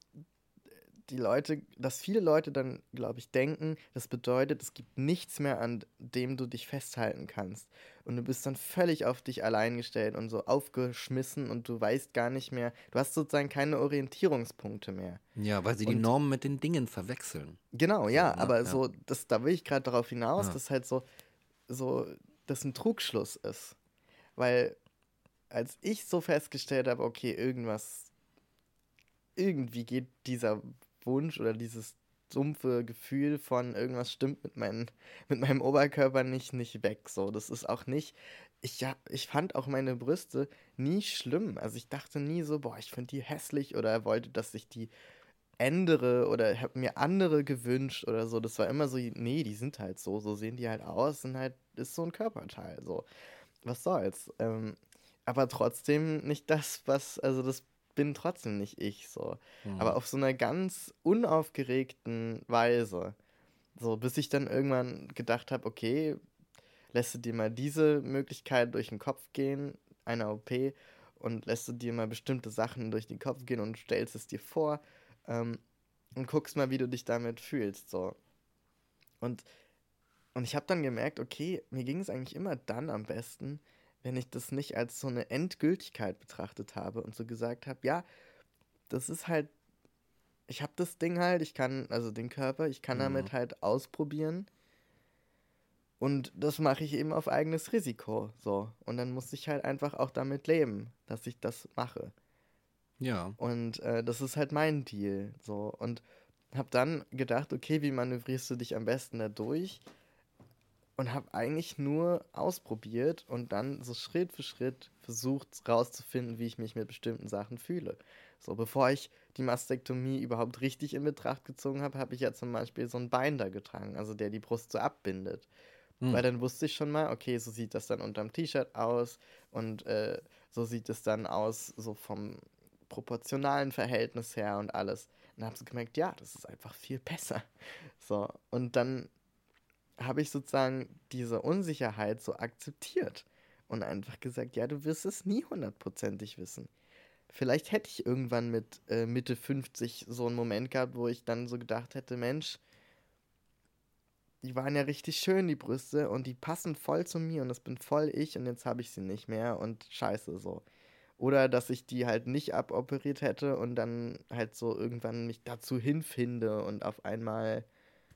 die Leute, dass viele Leute dann, glaube ich, denken, das bedeutet, es gibt nichts mehr, an dem du dich festhalten kannst. Und du bist dann völlig auf dich allein gestellt und so aufgeschmissen und du weißt gar nicht mehr, du hast sozusagen keine Orientierungspunkte mehr. Ja, weil sie die Und- Normen mit den Dingen verwechseln. Genau, ja, ne? aber Ja. so, das, da will ich gerade darauf hinaus, Ja. dass halt so, so, das ein Trugschluss ist. Weil als ich so festgestellt habe, okay, irgendwas, irgendwie geht dieser Wunsch oder dieses dumpfe Gefühl von irgendwas stimmt mit, meinen, mit meinem Oberkörper nicht, nicht weg. So, das ist auch nicht. Ich, ja, ich fand auch meine Brüste nie schlimm. Also ich dachte nie so, boah, ich finde die hässlich oder wollte, dass ich die ändere oder habe mir andere gewünscht oder so. Das war immer so, nee, die sind halt so, so sehen die halt aus, sind halt, ist so ein Körperteil. So, was soll's. Ähm, aber trotzdem nicht das, was, also das bin trotzdem nicht ich so. Mhm. Aber auf so einer ganz unaufgeregten Weise. So, bis ich dann irgendwann gedacht habe, okay, lässt du dir mal diese Möglichkeit durch den Kopf gehen, einer OP, und lässt du dir mal bestimmte Sachen durch den Kopf gehen und stellst es dir vor ähm, und guckst mal, wie du dich damit fühlst. So. Und, und ich habe dann gemerkt, okay, mir ging es eigentlich immer dann am besten, wenn ich das nicht als so eine Endgültigkeit betrachtet habe und so gesagt habe, ja, das ist halt, ich habe das Ding halt, ich kann, also den Körper, ich kann Mhm. damit halt ausprobieren. Und das mache ich eben auf eigenes Risiko. So. Und dann muss ich halt einfach auch damit leben, dass ich das mache. Ja. Und äh, das ist halt mein Deal. So. Und habe dann gedacht, okay, wie manövrierst du dich am besten da durch? Und habe eigentlich nur ausprobiert und dann so Schritt für Schritt versucht rauszufinden, wie ich mich mit bestimmten Sachen fühle. So, bevor ich die Mastektomie überhaupt richtig in Betracht gezogen habe, habe ich ja zum Beispiel so einen Binder getragen, also der die Brust so abbindet. Hm. Weil dann wusste ich schon mal, okay, so sieht das dann unterm T-Shirt aus und äh, so sieht es dann aus, so vom proportionalen Verhältnis her und alles. Und dann habe ich gemerkt, ja, das ist einfach viel besser. So, und dann habe ich sozusagen diese Unsicherheit so akzeptiert und einfach gesagt, ja, du wirst es nie hundertprozentig wissen. Vielleicht hätte ich irgendwann mit äh, Mitte 50 so einen Moment gehabt, wo ich dann so gedacht hätte, Mensch, die waren ja richtig schön, die Brüste, und die passen voll zu mir und das bin voll ich und jetzt habe ich sie nicht mehr und scheiße so. Oder dass ich die halt nicht aboperiert hätte und dann halt so irgendwann mich dazu hinfinde und auf einmal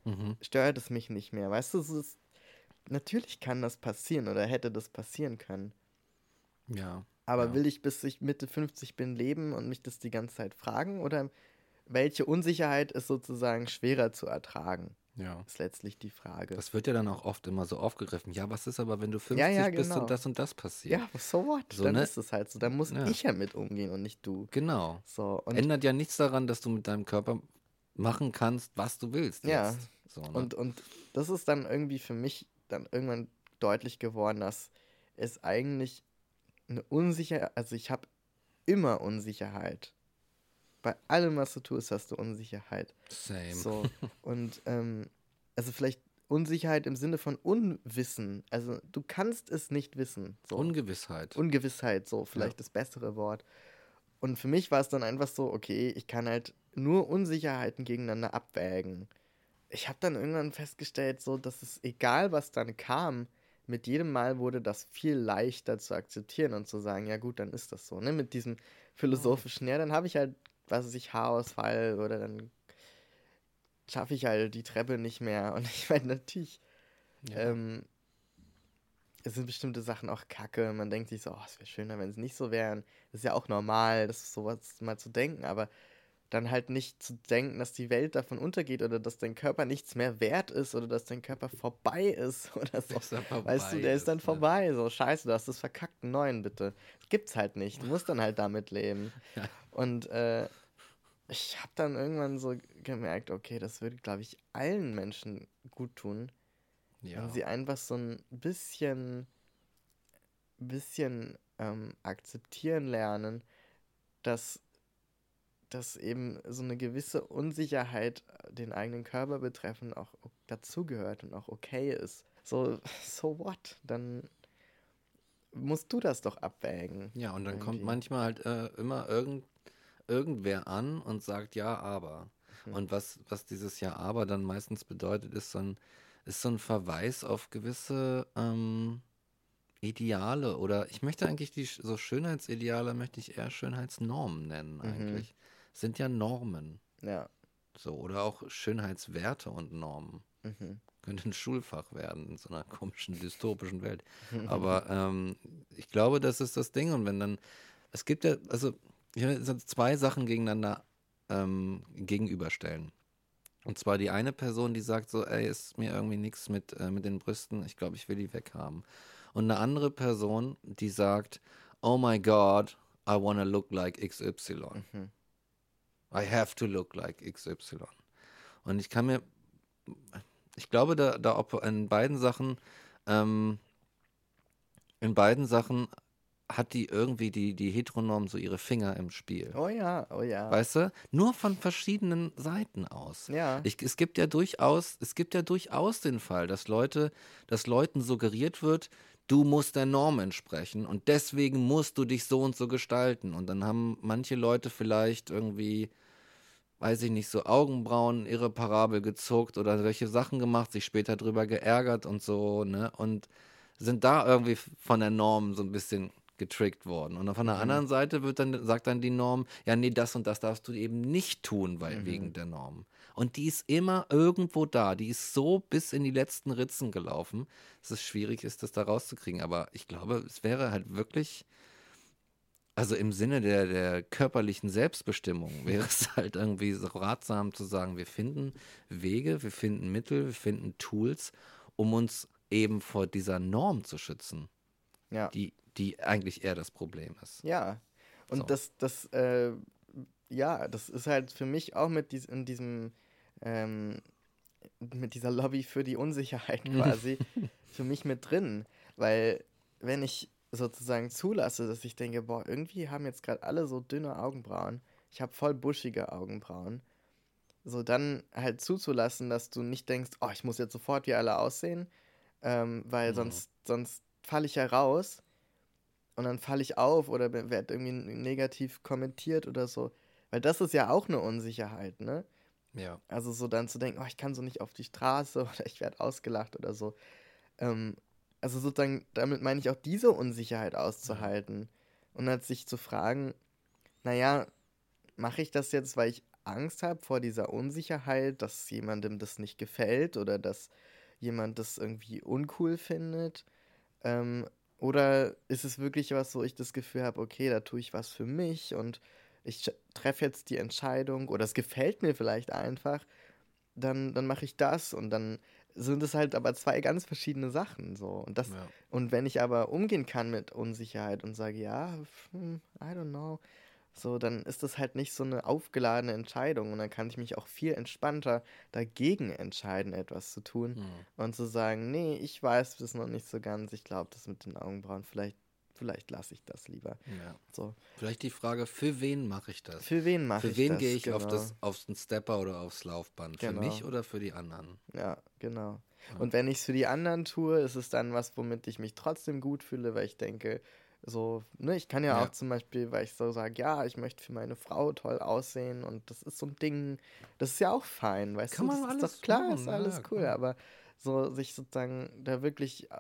Mhm. stört es mich nicht mehr. Weißt du, es ist, natürlich kann das passieren oder hätte das passieren können. Ja. Aber Ja. will ich bis ich Mitte 50 bin leben und mich das die ganze Zeit fragen? Oder welche Unsicherheit ist sozusagen schwerer zu ertragen? Ja. Ist letztlich die Frage. Das wird ja dann auch oft immer so aufgegriffen. Ja, was ist aber, wenn du 50 Ja, ja, bist genau. und das und das passiert? ja, so what? So, dann ne? ist es halt so. Dann muss Ja. ich ja mit umgehen und nicht du. Genau. So, Ändert ja nichts daran, dass du mit deinem Körper machen kannst, was du willst. Ja. Jetzt. So, ne? und, und das ist dann irgendwie für mich dann irgendwann deutlich geworden, dass es eigentlich eine Unsicherheit, also ich habe immer Unsicherheit. Bei allem, was du tust, hast du Unsicherheit. Same. So, und ähm, also vielleicht Unsicherheit im Sinne von Unwissen. Also du kannst es nicht wissen. So. Ungewissheit. Ungewissheit, so vielleicht das bessere Wort. Und für mich war es dann einfach so, okay, ich kann halt nur Unsicherheiten gegeneinander abwägen. Ich habe dann irgendwann festgestellt, so, dass es egal, was dann kam, mit jedem Mal wurde das viel leichter zu akzeptieren und zu sagen, ja gut, dann ist das so, ne? Mit diesem philosophischen, ja, dann habe ich halt, was weiß ich, Haarausfall oder dann schaffe ich halt die Treppe nicht mehr. Und ich meine, natürlich, ja. ähm, es sind bestimmte Sachen auch kacke. Man denkt sich so, oh, es wäre schöner, wenn es nicht so wären. Das ist ja auch normal, das ist sowas mal zu denken, aber dann halt nicht zu denken, dass die Welt davon untergeht oder dass dein Körper nichts mehr wert ist oder dass dein Körper vorbei ist oder so. Er Weißt du, vorbei der ist dann ne? vorbei. So, scheiße, du hast das verkackt, einen neuen bitte. Das gibt's halt nicht. Du musst dann halt damit leben. Ja. Und äh, ich habe dann irgendwann so gemerkt, okay, das würde, glaube ich, allen Menschen gut tun, Ja. wenn sie einfach so ein bisschen, bisschen ähm, akzeptieren lernen, dass, dass eben so eine gewisse Unsicherheit äh, den eigenen Körper betreffend auch dazugehört und auch okay ist. So, so what? Dann musst du das doch abwägen. Ja, und dann kommt irgendwie. manchmal halt äh, immer irgend, irgendwer an und sagt ja, aber. Mhm. Und was, was dieses Ja, aber dann meistens bedeutet, ist so ein, ist so ein Verweis auf gewisse ähm, Ideale oder ich möchte eigentlich die so Schönheitsideale möchte ich eher Schönheitsnormen nennen Mhm. Sind ja Normen. Ja. So, oder auch Schönheitswerte und Normen. Mhm. Könnte ein Schulfach werden in so einer komischen, dystopischen Welt. Aber ähm, ich glaube, das ist das Ding. Und wenn dann, es gibt ja, also ich will zwei Sachen gegeneinander ähm, gegenüberstellen. Und zwar die eine Person, die sagt so, ey, ist mir irgendwie nichts mit, äh, mit den Brüsten, ich glaube, ich will die weghaben. Und eine andere Person, die sagt, oh my God, I wanna look like XY. Mhm. I have to look like XY. Und ich kann mir, ich glaube, da, da ob in beiden Sachen, ähm, in beiden Sachen hat die irgendwie die, die Heteronorm so ihre Finger im Spiel. Oh ja, oh ja. Weißt du? Nur von verschiedenen Seiten aus. ja. Ich, es gibt ja durchaus, es gibt ja durchaus den Fall, dass Leute, dass Leuten suggeriert wird, du musst der Norm entsprechen und deswegen musst du dich so und so gestalten. Und dann haben manche Leute vielleicht irgendwie, weiß ich nicht, so Augenbrauen irreparabel gezuckt oder solche Sachen gemacht, sich später drüber geärgert und so, ne? Und sind da irgendwie von der Norm so ein bisschen getrickt worden. Und von der Mhm. anderen Seite wird dann, sagt dann die Norm, ja, nee, das und das darfst du eben nicht tun, weil Mhm. wegen der Norm. Und die ist immer irgendwo da. Die ist so bis in die letzten Ritzen gelaufen, dass es schwierig ist, das da rauszukriegen. Aber ich glaube, es wäre halt wirklich, also im Sinne der, der körperlichen Selbstbestimmung, wäre es halt irgendwie so ratsam zu sagen, wir finden Wege, wir finden Mittel, wir finden Tools, um uns eben vor dieser Norm zu schützen, ja. die, die eigentlich eher das Problem ist. Ja. Und So. das, das, äh, ja, das ist halt für mich auch mit dies, in diesem, ähm, mit dieser Lobby für die Unsicherheit quasi für mich mit drin. Weil wenn ich sozusagen zulasse, dass ich denke, boah, irgendwie haben jetzt gerade alle so dünne Augenbrauen, ich habe voll buschige Augenbrauen, so dann halt zuzulassen, dass du nicht denkst, oh, ich muss jetzt sofort wie alle aussehen, ähm, weil Mhm. sonst, sonst falle ich ja raus und dann falle ich auf oder werde irgendwie negativ kommentiert oder so. Weil das ist ja auch eine Unsicherheit, ne? Ja. Also so dann zu denken, oh, ich kann so nicht auf die Straße oder ich werde ausgelacht oder so. Ähm, also sozusagen, damit meine ich auch diese Unsicherheit auszuhalten. Und halt sich zu fragen, naja, mache ich das jetzt, weil ich Angst habe vor dieser Unsicherheit, dass jemandem das nicht gefällt oder dass jemand das irgendwie uncool findet? Ähm, oder ist es wirklich was, wo ich das Gefühl habe, okay, da tue ich was für mich und ich treffe jetzt die Entscheidung oder es gefällt mir vielleicht einfach, dann, dann mache ich das und dann sind es halt aber zwei ganz verschiedene Sachen so. Und das, ja. und wenn ich aber umgehen kann mit Unsicherheit und sage, ja, hm, I don't know, so, dann ist das halt nicht so eine aufgeladene Entscheidung und dann kann ich mich auch viel entspannter dagegen entscheiden, etwas zu tun Hm. und zu sagen, nee, ich weiß das noch nicht so ganz, ich glaube, das mit den Augenbrauen, vielleicht, vielleicht lasse ich das lieber. ja. So, Vielleicht die Frage, für wen mache ich das? für wen mache Für ich wen das? gehe ich auf Genau. das auf den Stepper oder aufs Laufband? Für Genau. mich oder für die anderen? Ja, genau. Ja. Und wenn ich es für die anderen tue, ist es dann was, womit ich mich trotzdem gut fühle, weil ich denke, so, ne, ich kann ja, Ja. auch zum Beispiel, weil ich so sage, ja, ich möchte für meine Frau toll aussehen und das ist so ein Ding, das ist ja auch fein, weißt Kann du, man das alles ist doch klar, machen, ist alles ja, cool, aber so sich sozusagen da wirklich, äh,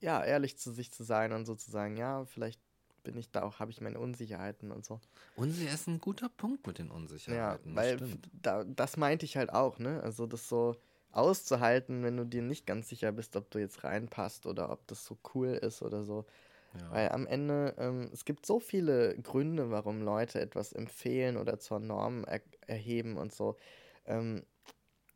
ja, ehrlich zu sich zu sein und so zu sagen, ja, vielleicht bin ich da auch, habe ich meine Unsicherheiten und so. Und sie ist ein guter Punkt mit den Ja, Unsicherheiten. weil das da, das meinte ich halt auch, ne? Also das so auszuhalten, wenn du dir nicht ganz sicher bist, ob du jetzt reinpasst oder ob das so cool ist oder so. Ja. Weil am Ende, ähm, es gibt so viele Gründe, warum Leute etwas empfehlen oder zur Norm er erheben und so. Ähm,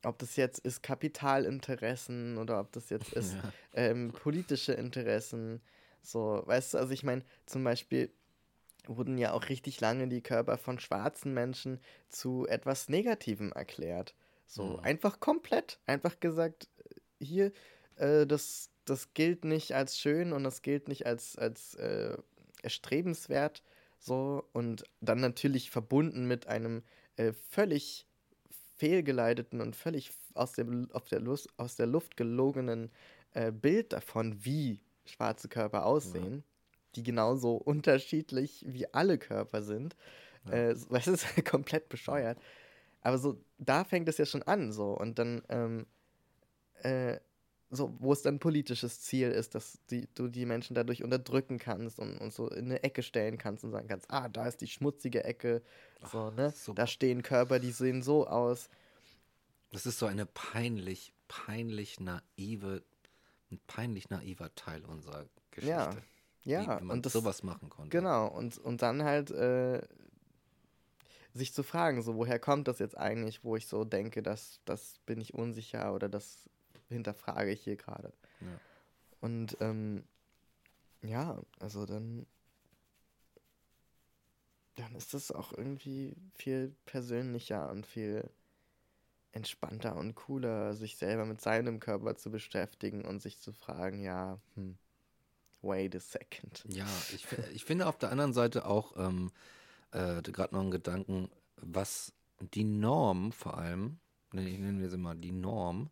ob das jetzt ist Kapitalinteressen oder ob das jetzt ist Ja. ähm, politische Interessen. So, weißt du, also ich meine, zum Beispiel wurden ja auch richtig lange die Körper von schwarzen Menschen zu etwas Negativem erklärt. So, Mhm. einfach komplett. Einfach gesagt, hier, äh, das, das gilt nicht als schön und das gilt nicht als, als äh, erstrebenswert. So, und dann natürlich verbunden mit einem äh, völlig fehlgeleiteten und völlig aus, dem, auf der Lust, aus der Luft gelogenen äh, Bild davon, wie schwarze Körper aussehen, die genauso unterschiedlich wie alle Körper sind. Ja. Äh, es ist komplett bescheuert. Aber so, da fängt es ja schon an, so. Und dann, ähm, äh, so, wo es dann politisches Ziel ist, dass die, du die Menschen dadurch unterdrücken kannst und, und so in eine Ecke stellen kannst und sagen kannst, ah, da ist die schmutzige Ecke, so, ne? super. Da stehen Körper, die sehen so aus. Das ist so eine peinlich, peinlich naive, ein peinlich naiver Teil unserer Geschichte. Ja, ja, wie, wie man und das- sowas machen konnte. Genau, und, und dann halt äh, sich zu fragen, so, woher kommt das jetzt eigentlich, wo ich so denke, dass das bin ich unsicher oder das hinterfrage ich hier gerade. Ja. Und ähm, ja, also dann, dann ist es auch irgendwie viel persönlicher und viel entspannter und cooler, sich selber mit seinem Körper zu beschäftigen und sich zu fragen, ja, hm, wait a second. Ja, ich, ich finde auf der anderen Seite auch ähm, äh, gerade noch einen Gedanken, was die Norm vor allem, ich nennen wir sie mal die Norm,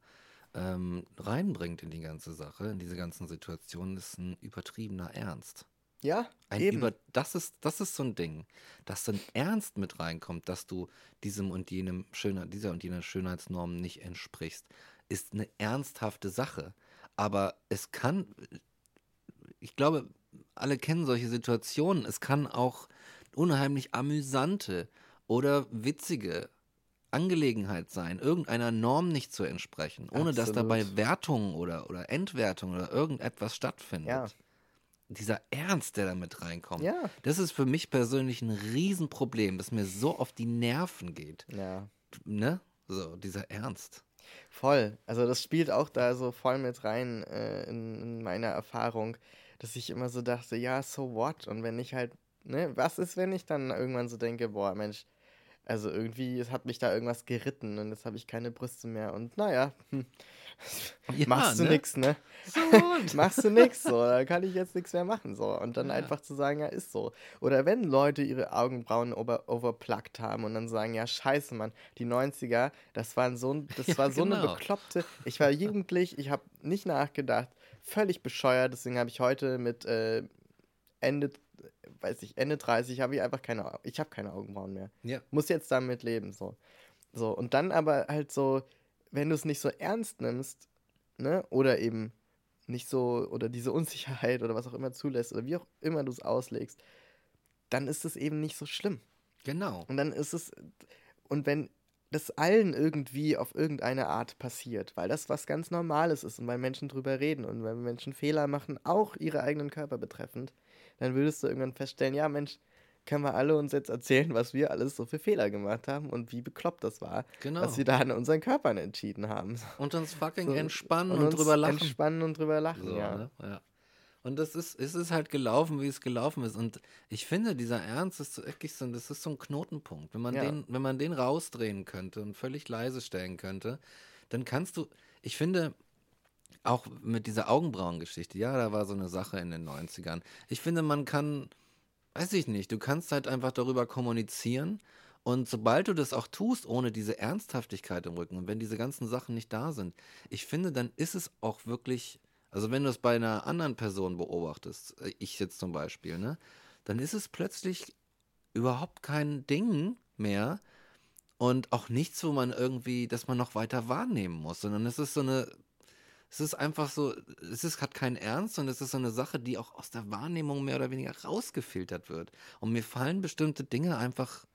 ähm, reinbringt in die ganze Sache, in diese ganzen Situationen, ist ein übertriebener Ernst. Ja, Ein eben. über, das ist, das ist so ein Ding, dass dann Ernst mit reinkommt, dass du diesem und jenem Schönheit, dieser und jener Schönheitsnorm nicht entsprichst, ist eine ernsthafte Sache. Aber es kann, ich glaube, alle kennen solche Situationen. Es kann auch unheimlich amüsante oder witzige Angelegenheit sein, irgendeiner Norm nicht zu entsprechen, ohne dass Absolut. dabei Wertungen oder, oder Entwertungen oder irgendetwas stattfindet Ja. dieser Ernst, der da mit reinkommt, Ja. das ist für mich persönlich ein Riesenproblem, das mir so auf die Nerven geht. Ja, Ne? So, dieser Ernst. voll. Also das spielt auch da so voll mit rein äh, in, in meiner Erfahrung, dass ich immer so dachte, ja, so what? Und wenn ich halt, ne, was ist, wenn ich dann irgendwann so denke, boah, Mensch, also irgendwie, es hat mich da irgendwas geritten und jetzt habe ich keine Brüste mehr und naja, hm, Ja, machst du ne? nix, ne? So machst du nix, so, da kann ich jetzt nichts mehr machen, so. Und dann Ja. einfach zu sagen, ja, ist so. Oder wenn Leute ihre Augenbrauen over overpluckt haben und dann sagen, ja, scheiße, Mann, die 90er, das waren so, das Ja, war so eine genau. bekloppte, ich war jugendlich, ich habe nicht nachgedacht, völlig bescheuert, deswegen habe ich heute mit äh, Ende, weiß ich, Ende 30 habe ich einfach keine, ich habe keine Augenbrauen mehr Ja, muss jetzt damit leben, so. So, und dann aber halt so, wenn du es nicht so ernst nimmst, ne, oder eben nicht so, oder diese Unsicherheit oder was auch immer zulässt, oder wie auch immer du es auslegst, dann ist es eben nicht so schlimm. genau. Und dann ist es, und wenn das allen irgendwie auf irgendeine Art passiert, weil das was ganz Normales ist und weil Menschen drüber reden und weil Menschen Fehler machen, auch ihre eigenen Körper betreffend, dann würdest du irgendwann feststellen, ja Mensch, können wir alle uns jetzt erzählen, was wir alles so für Fehler gemacht haben und wie bekloppt das war, Genau. was wir da an unseren Körpern entschieden haben. Und uns fucking So, entspannen und, uns drüber lachen. Entspannen und drüber lachen, So, ja. ne? ja. Und das ist, es ist halt gelaufen, wie es gelaufen ist. Und ich finde, dieser Ernst ist so wirklich so, das ist so ein Knotenpunkt. Wenn man, Ja. den, wenn man den rausdrehen könnte und völlig leise stellen könnte, dann kannst du, ich finde, auch mit dieser Augenbrauengeschichte, ja, da war so eine Sache in den 90ern. Ich finde, man kann, weiß ich nicht, du kannst halt einfach darüber kommunizieren. Und sobald du das auch tust, ohne diese Ernsthaftigkeit im Rücken, und wenn diese ganzen Sachen nicht da sind, ich finde, dann ist es auch wirklich, also wenn du es bei einer anderen Person beobachtest, äh, ich jetzt zum Beispiel, ne, dann ist es plötzlich überhaupt kein Ding mehr und auch nichts, wo man irgendwie, dass man noch weiter wahrnehmen muss, sondern es ist so eine, es ist einfach so, es ist, hat keinen Ernst und es ist so eine Sache, die auch aus der Wahrnehmung mehr oder weniger rausgefiltert wird. Und mir fallen bestimmte Dinge einfach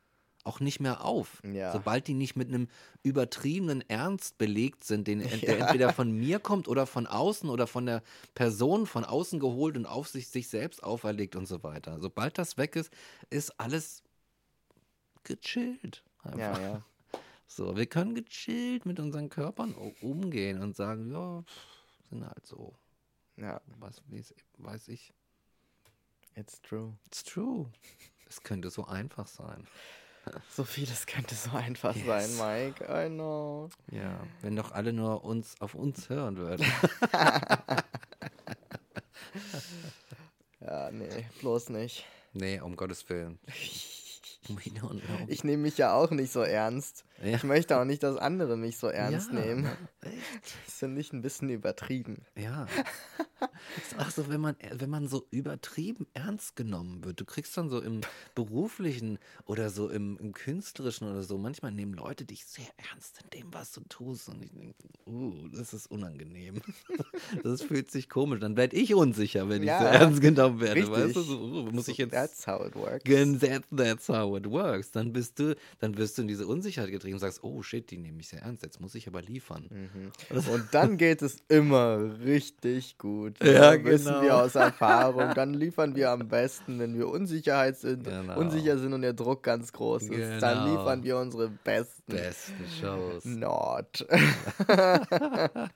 auch nicht mehr auf. Ja. Sobald die nicht mit einem übertriebenen Ernst belegt sind, den, ent- der Ja. entweder von mir kommt oder von außen oder von der Person von außen geholt und auf sich, sich selbst auferlegt und so weiter. Sobald das weg ist, ist alles gechillt. Einfach. Ja, ja. So, wir können gechillt mit unseren Körpern umgehen und sagen, ja, pff, sind halt so. Ja, Was weiß, weiß ich. it's true. It's true. Es könnte so einfach sein. So vieles könnte so einfach Yes. sein, Mike. I know. Ja, wenn doch alle nur uns auf uns hören würden. Ja, nee, bloß nicht. nee, um Gottes Willen. Ich nehme mich ja auch nicht so ernst. Ja. Ich möchte auch nicht, dass andere mich so ernst Ja, nehmen. ne? Echt? Das finde ich ein bisschen übertrieben. Ja. Ist auch so, wenn man, wenn man so übertrieben ernst genommen wird. Du kriegst dann so im beruflichen oder so im, im künstlerischen oder so, manchmal nehmen Leute dich sehr ernst in dem, was du tust. Und ich denke, uh, das ist unangenehm. Das fühlt sich komisch. Dann werde ich unsicher, wenn Ja, ich so ernst genommen werde. richtig. Weißt du, so, uh, muss ich jetzt. That's how it works. Gen- That, that's how it works. Dann bist du, dann wirst du in diese Unsicherheit getrieben und sagst, oh shit, die nehmen mich sehr ernst, jetzt muss ich aber liefern. Mhm. Und dann geht es immer richtig gut. Ja, Da wissen genau. wir aus Erfahrung. Dann liefern wir am besten, wenn wir Unsicherheit sind, Genau. unsicher sind und der Druck ganz groß ist. Dann Genau. liefern wir unsere besten. Besten Shows. Not.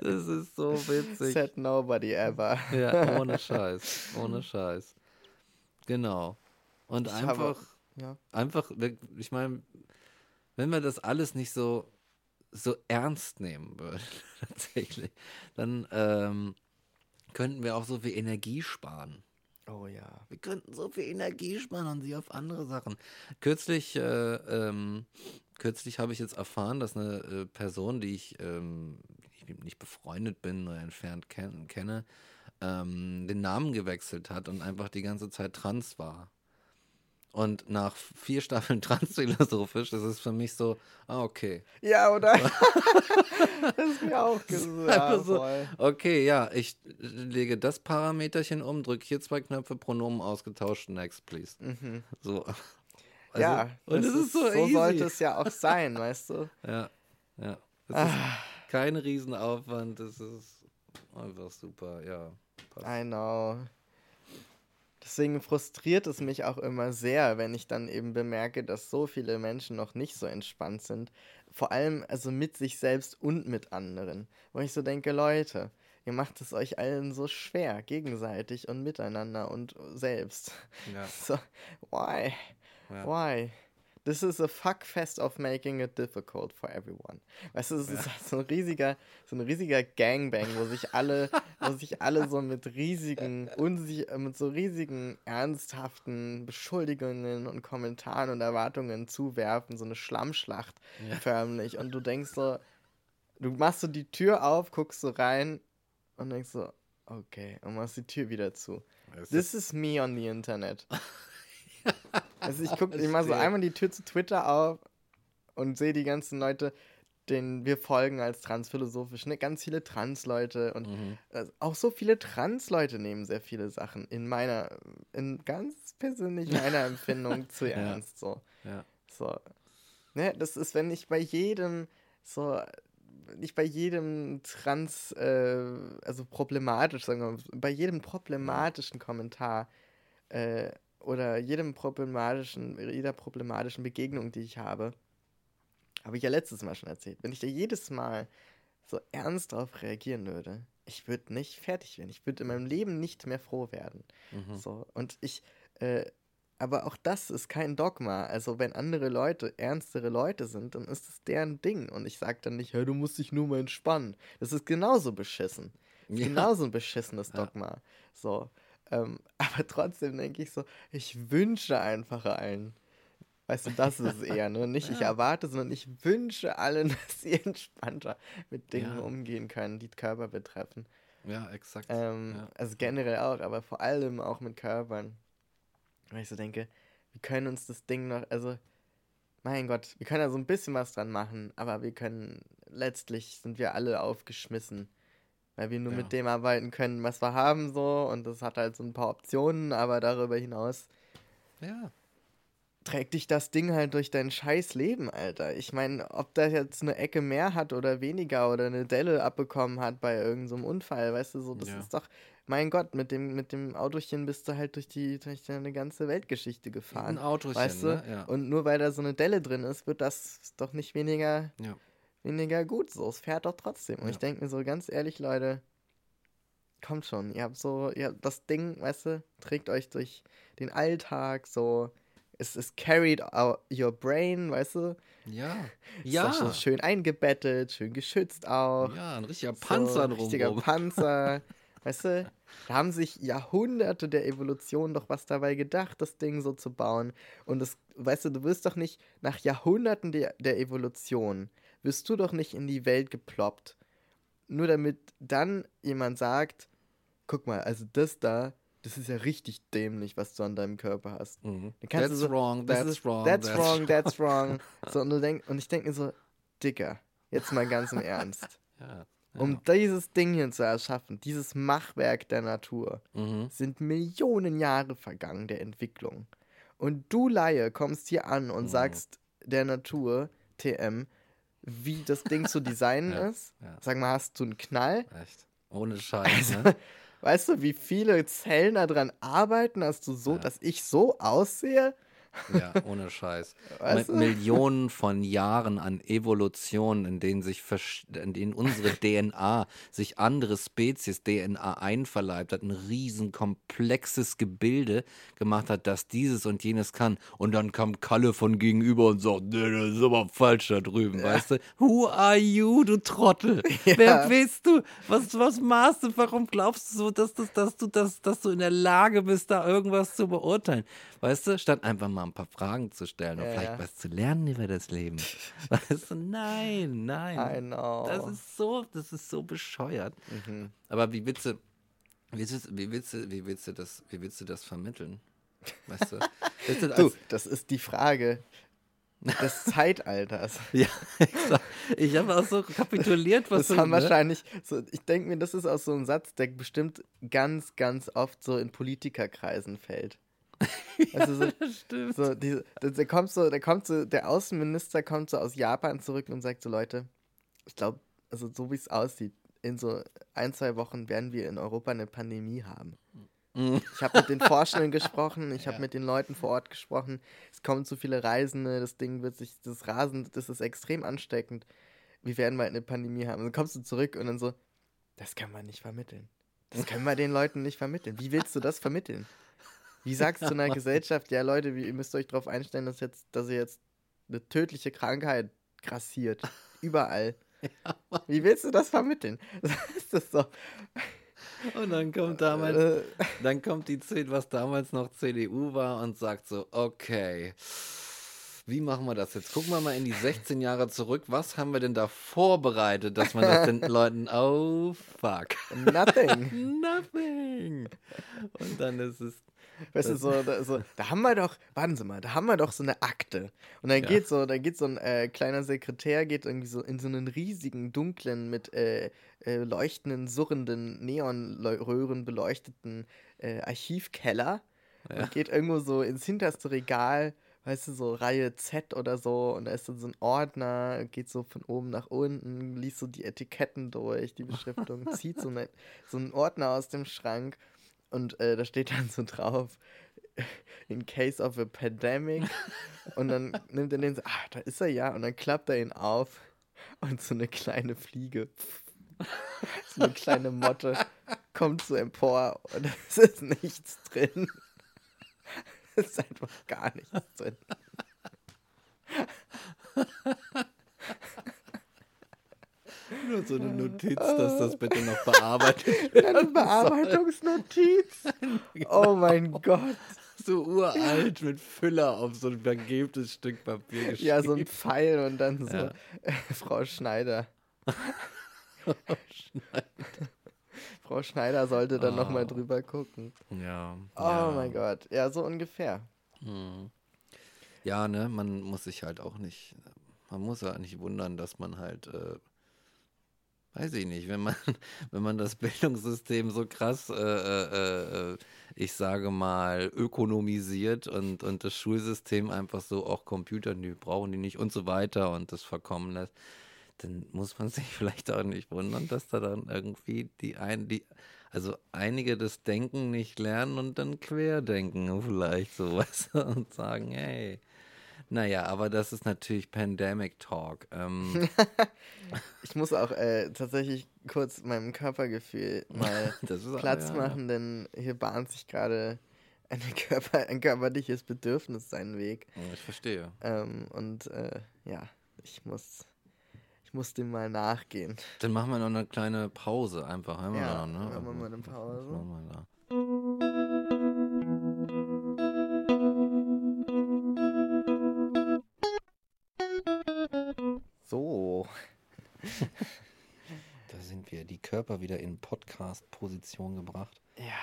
Das ist so witzig. Said nobody ever. Ja, ohne Scheiß. Ohne Scheiß. Genau. Und Ich habe- einfach, Ja. einfach, ich meine, wenn wir das alles nicht so, so ernst nehmen würden, tatsächlich, dann ähm, könnten wir auch so viel Energie sparen. Oh ja. Wir könnten so viel Energie sparen und sie auf andere Sachen. Kürzlich, äh, ähm, kürzlich habe ich jetzt erfahren, dass eine äh, Person, die ich ähm, nicht- nicht befreundet bin oder entfernt ken kenne, ähm, den Namen gewechselt hat und einfach die ganze Zeit trans war. Und nach vier Staffeln transphilosophisch ist es für mich so, ah, okay. Ja, oder? das ist mir auch gesagt. Ja, so, okay, ja, ich lege das Parameterchen um, drücke hier zwei Knöpfe, Pronomen ausgetauscht, next, please. Mhm. So. ja, Also, und das es ist so, easy. sollte es ja auch sein, weißt du? Ja, ja. Es Ah. ist kein Riesenaufwand, es ist einfach super, ja. Passt. I know. Deswegen frustriert es mich auch immer sehr, wenn ich dann eben bemerke, dass so viele Menschen noch nicht so entspannt sind. Vor allem also mit sich selbst und mit anderen. Wo ich so denke, Leute, ihr macht es euch allen so schwer, gegenseitig und miteinander und selbst. Ja, So, why? ja. Why? This is a fuckfest of making it difficult for everyone. Weißt du, es ist halt so ein riesiger, so ein riesiger Gangbang, wo sich alle, wo sich alle so mit riesigen, unsich mit so riesigen, ernsthaften Beschuldigungen und Kommentaren und Erwartungen zuwerfen, so eine Schlammschlacht Ja. förmlich. Und du denkst so, du machst so die Tür auf, guckst so rein und denkst so, okay, und machst die Tür wieder zu. This is me on the Internet. also ich gucke, ich mache so einmal die Tür zu Twitter auf und sehe die ganzen Leute, denen wir folgen als transphilosophisch, ne? Ganz viele Trans-Leute und Mhm. äh, auch so viele Trans-Leute nehmen sehr viele Sachen in meiner, in ganz persönlich meiner Empfindung zu ernst. So. Ja. So. Ne, das ist, wenn ich bei jedem so, nicht bei jedem trans, äh, also problematisch, sagen wir mal, bei jedem problematischen Kommentar äh, oder jedem problematischen, jeder problematischen Begegnung, die ich habe, habe ich ja letztes Mal schon erzählt, wenn ich da jedes Mal so ernst drauf reagieren würde, ich würde nicht fertig werden. Ich würde in meinem Leben nicht mehr froh werden. Mhm. So, und ich, äh, aber auch das ist kein Dogma. Also, wenn andere Leute ernstere Leute sind, dann ist es deren Ding. Und ich sage dann nicht, hey, du musst dich nur mal entspannen. Das ist genauso beschissen. Ja. Genauso ein beschissenes Ja. Dogma. So. Ähm, aber trotzdem denke ich so, ich wünsche einfach allen. Weißt du, das ist es eher, ne? Nicht ich erwarte, sondern ich wünsche allen, dass sie entspannter mit Dingen Ja. umgehen können, die Körper betreffen. Ja, exakt. Ähm, ja. Also generell auch, aber vor allem auch mit Körpern. Weil ich so denke, wir können uns das Ding noch, also, mein Gott, wir können da so ein bisschen was dran machen, aber wir können, letztlich sind wir alle aufgeschmissen. Weil wir nur Ja. mit dem arbeiten können, was wir haben, so, und das hat halt so ein paar Optionen, aber darüber hinaus ja. trägt dich das Ding halt durch dein scheiß Leben, Alter. Ich meine, ob das jetzt eine Ecke mehr hat oder weniger oder eine Delle abbekommen hat bei irgendeinem so Unfall, weißt du, so, das Ja. ist doch, mein Gott, mit dem, mit dem Autochen bist du halt durch die, durch deine ganze Weltgeschichte gefahren. Ein Autochen, weißt du? ne? Ja. Und nur weil da so eine Delle drin ist, wird das doch nicht weniger, Ja. Weniger gut so. Es fährt doch trotzdem. Und Ja. ich denke mir so, ganz ehrlich, Leute, kommt schon. Ihr habt so, ihr habt das Ding, weißt du, trägt euch durch den Alltag so. Es ist carried out your brain, weißt du? Ja. Ist Ja. doch so schön eingebettet, schön geschützt auch. Ja, ein richtiger So, Panzer Richtiger drumherum. Panzer. weißt du? Da haben sich Jahrhunderte der Evolution doch was dabei gedacht, das Ding so zu bauen. Und das, weißt du, du wirst doch nicht nach Jahrhunderten der, der Evolution, wirst du doch nicht in die Welt geploppt. Nur damit dann jemand sagt, guck mal, also das da, das ist ja richtig dämlich, was du an deinem Körper hast. Mhm. Dann kannst That's du so, wrong, das that's ist, wrong. That's wrong, that's wrong. So, und, du denk, und ich denke mir so, Dicker, jetzt mal ganz im Ernst. Ja. Um dieses Ding hier zu erschaffen, dieses Machwerk der Natur, Mhm. sind Millionen Jahre vergangen der Entwicklung. Und du Laie kommst hier an Mhm. und sagst der Natur, TM, wie das Ding zu designen Ja, ist. ja. Sag mal, hast du einen Knall? Echt. Ohne Scheiß, Also, ne? weißt du, wie viele Zellen daran arbeiten, dass du so, Ja. dass ich so aussehe? Ja, ohne Scheiß. Weißt Mit du? Millionen von Jahren an Evolution, in denen sich in denen unsere DNA sich andere Spezies DNA einverleibt hat, ein riesen komplexes Gebilde gemacht hat, das dieses und jenes kann. Und dann kam Kalle von gegenüber und sagt, nee, das ist aber falsch da drüben, weißt du? Who are you, du Trottel? Wer bist du? Was, was maßt du? Warum glaubst du so, dass, das, dass, du, dass, dass du in der Lage bist, da irgendwas zu beurteilen? Weißt du, statt einfach mal ein paar Fragen zu stellen und Ja, vielleicht ja. was zu lernen über das Leben. Weißt du, nein, nein. Das ist so, das ist so bescheuert. Mhm. Aber wie willst du, wie willst du, wie willst du, wie willst du das, wie willst du das vermitteln? Weißt du? Das Du, als, das ist die Frage des Zeitalters. ja, exakt. Ich habe auch so kapituliert, was Das du, haben ne? wahrscheinlich, so, ich denke mir, das ist auch so ein Satz, der bestimmt ganz, ganz oft so in Politikerkreisen fällt. Also so, Stimmt. so, die, der, der kommt so, der kommt so, der Außenminister kommt so aus Japan zurück und sagt so, Leute, ich glaube, also so wie es aussieht, in so ein, zwei Wochen werden wir in Europa eine Pandemie haben. Mhm. Ich habe mit den Forschenden gesprochen, ich habe Ja. mit den Leuten vor Ort gesprochen. Es kommen zu viele Reisende, das Ding wird sich, das Rasen, das ist extrem ansteckend. Wir werden bald eine Pandemie haben. Und dann kommst du zurück und dann so, das kann man nicht vermitteln. Das können wir den Leuten nicht vermitteln. Wie willst du das vermitteln? Wie sagst du einer Gesellschaft, ja Leute, wie- ihr müsst euch darauf einstellen, dass jetzt, dass ihr jetzt eine tödliche Krankheit grassiert. Überall. Wie willst du das vermitteln? Das so. Und dann kommt damals, Äh, dann kommt die C, was damals noch CDU war und sagt so, okay, wie machen wir das jetzt? Gucken wir mal in die 16 Jahre zurück. Was haben wir denn da vorbereitet, dass man das den Leuten, oh fuck, nothing. nothing. Und dann ist es, Weißt du, so da, so, da haben wir doch, warten Sie mal, da haben wir doch so eine Akte. Und dann Ja. geht so, dann geht so ein äh, kleiner Sekretär, geht irgendwie so in so einen riesigen, dunklen, mit äh, äh, leuchtenden, surrenden, Neonröhren beleuchteten äh, Archivkeller Ja. und geht irgendwo so ins hinterste Regal, weißt du, so Reihe Z oder so, und da ist dann so ein Ordner, geht so von oben nach unten, liest so die Etiketten durch, die Beschriftung, zieht so, eine, so einen Ordner aus dem Schrank und äh, da steht dann so drauf, in case of a pandemic. Und dann nimmt er den so, ah, da ist er ja. Und dann klappt er ihn auf und so eine kleine Fliege, so eine kleine Motte, kommt so empor und es ist nichts drin. Es ist einfach gar nichts drin. Nur so eine Notiz, dass das bitte noch bearbeitet wird. Eine Bearbeitungsnotiz. Oh mein Gott. So uralt mit Füller auf so ein vergilbtes Stück Papier geschrieben. Ja, so ein Pfeil und dann so Ja. äh, Frau Schneider. Frau Schneider sollte dann noch nochmal Oh. drüber gucken. Ja. Oh ja. mein Gott. Ja, so ungefähr. Mhm. Ja, ne, man muss sich halt auch nicht, man muss ja nicht wundern, dass man halt, äh, weiß ich nicht, wenn man, wenn man das Bildungssystem so krass, äh, äh, äh, ich sage mal, ökonomisiert und, und das Schulsystem einfach so, auch Computer, die brauchen die nicht und so weiter und das verkommen lässt, dann muss man sich vielleicht auch nicht wundern, dass da dann irgendwie die ein, die, also einige das Denken nicht lernen und dann querdenken vielleicht so, weißt du, und sagen, hey, naja, aber das ist natürlich Pandemic Talk. Ähm, Ich muss auch äh, tatsächlich kurz meinem Körpergefühl mal Platz ja, machen, denn hier bahnt sich gerade Körper, ein körperliches Bedürfnis seinen Weg. Ich verstehe. Ähm, und äh, ja, ich muss, ich muss dem mal nachgehen. Dann machen wir noch eine kleine Pause einfach. Ja, noch, ne? machen wir mal eine Pause. Da sind wir, die Körper wieder in Podcast-Position gebracht. Ja.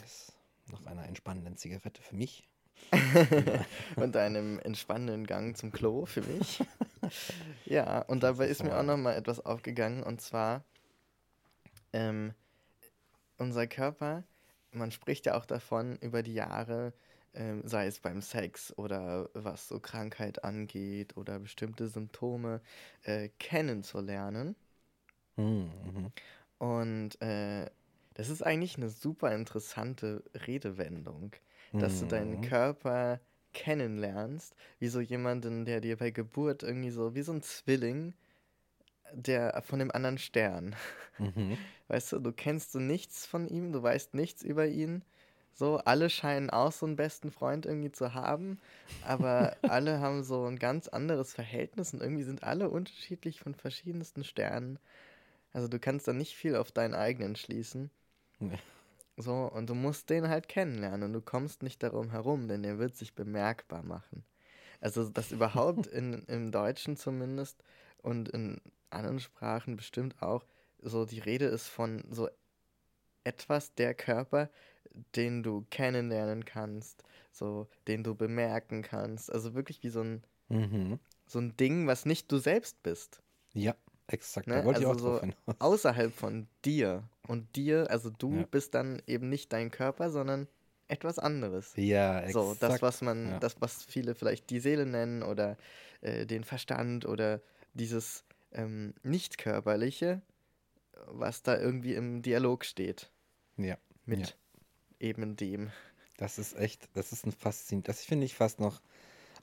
Yes. Nach einer entspannenden Zigarette für mich. und einem entspannenden Gang zum Klo für mich. ja, und dabei ist mir auch noch mal etwas aufgegangen und zwar ähm, unser Körper, man spricht ja auch davon über die Jahre, ähm, sei es beim Sex oder was so Krankheit angeht oder bestimmte Symptome äh, kennenzulernen. Hm, mhm. Und äh, das ist eigentlich eine super interessante Redewendung, dass du deinen Mhm. Körper kennenlernst, wie so jemanden, der dir bei Geburt irgendwie so, wie so ein Zwilling, der von dem anderen Stern. Mhm. Weißt du, du kennst so nichts von ihm, du weißt nichts über ihn. So, alle scheinen auch so einen besten Freund irgendwie zu haben, aber alle haben so ein ganz anderes Verhältnis und irgendwie sind alle unterschiedlich von verschiedensten Sternen. Also du kannst da nicht viel auf deinen eigenen schließen. Nee. So, und du musst den halt kennenlernen und du kommst nicht darum herum, denn der wird sich bemerkbar machen. Also, dass überhaupt in, im Deutschen zumindest und in anderen Sprachen bestimmt auch so die Rede ist von so etwas der Körper, den du kennenlernen kannst, so den du bemerken kannst. Also wirklich wie so ein, Mhm. so ein Ding, was nicht du selbst bist. Ja, exakt. Ne? Da wollte ich Also auch drauf so hinaus. außerhalb von dir. Und dir, also du Ja. bist dann eben nicht dein Körper, sondern etwas anderes. Ja, exakt. So, das, was man, ja. das, was viele vielleicht die Seele nennen oder äh, den Verstand oder dieses ähm, Nicht-Körperliche, was da irgendwie im Dialog steht Ja, mit Ja. Eben dem. das ist echt, das ist ein Faszin, das finde ich fast noch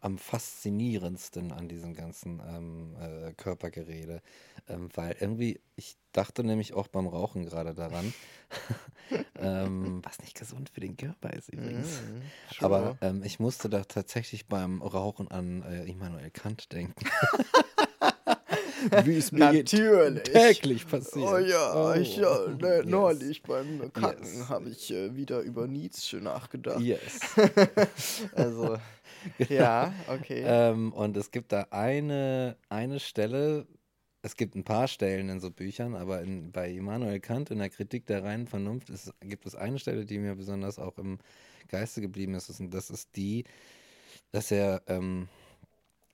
am faszinierendsten an diesem ganzen ähm, äh, Körpergerede, ähm, weil irgendwie, ich dachte nämlich auch beim Rauchen gerade daran, ähm, was nicht gesund für den Körper ist übrigens. Aber sure. ähm, ich musste da tatsächlich beim Rauchen an äh, Immanuel Kant denken. Wie es mir Natürlich. täglich passiert. Oh ja, ich, ja ne, yes. neulich beim Kacken Yes. habe ich äh, wieder über Nietzsche nachgedacht. Yes. Also, ja, okay. Ähm, und es gibt da eine, eine Stelle, es gibt ein paar Stellen in so Büchern, aber in, bei Immanuel Kant in der Kritik der reinen Vernunft ist, gibt es eine Stelle, die mir besonders auch im Geiste geblieben ist. Und das ist die, dass er ähm,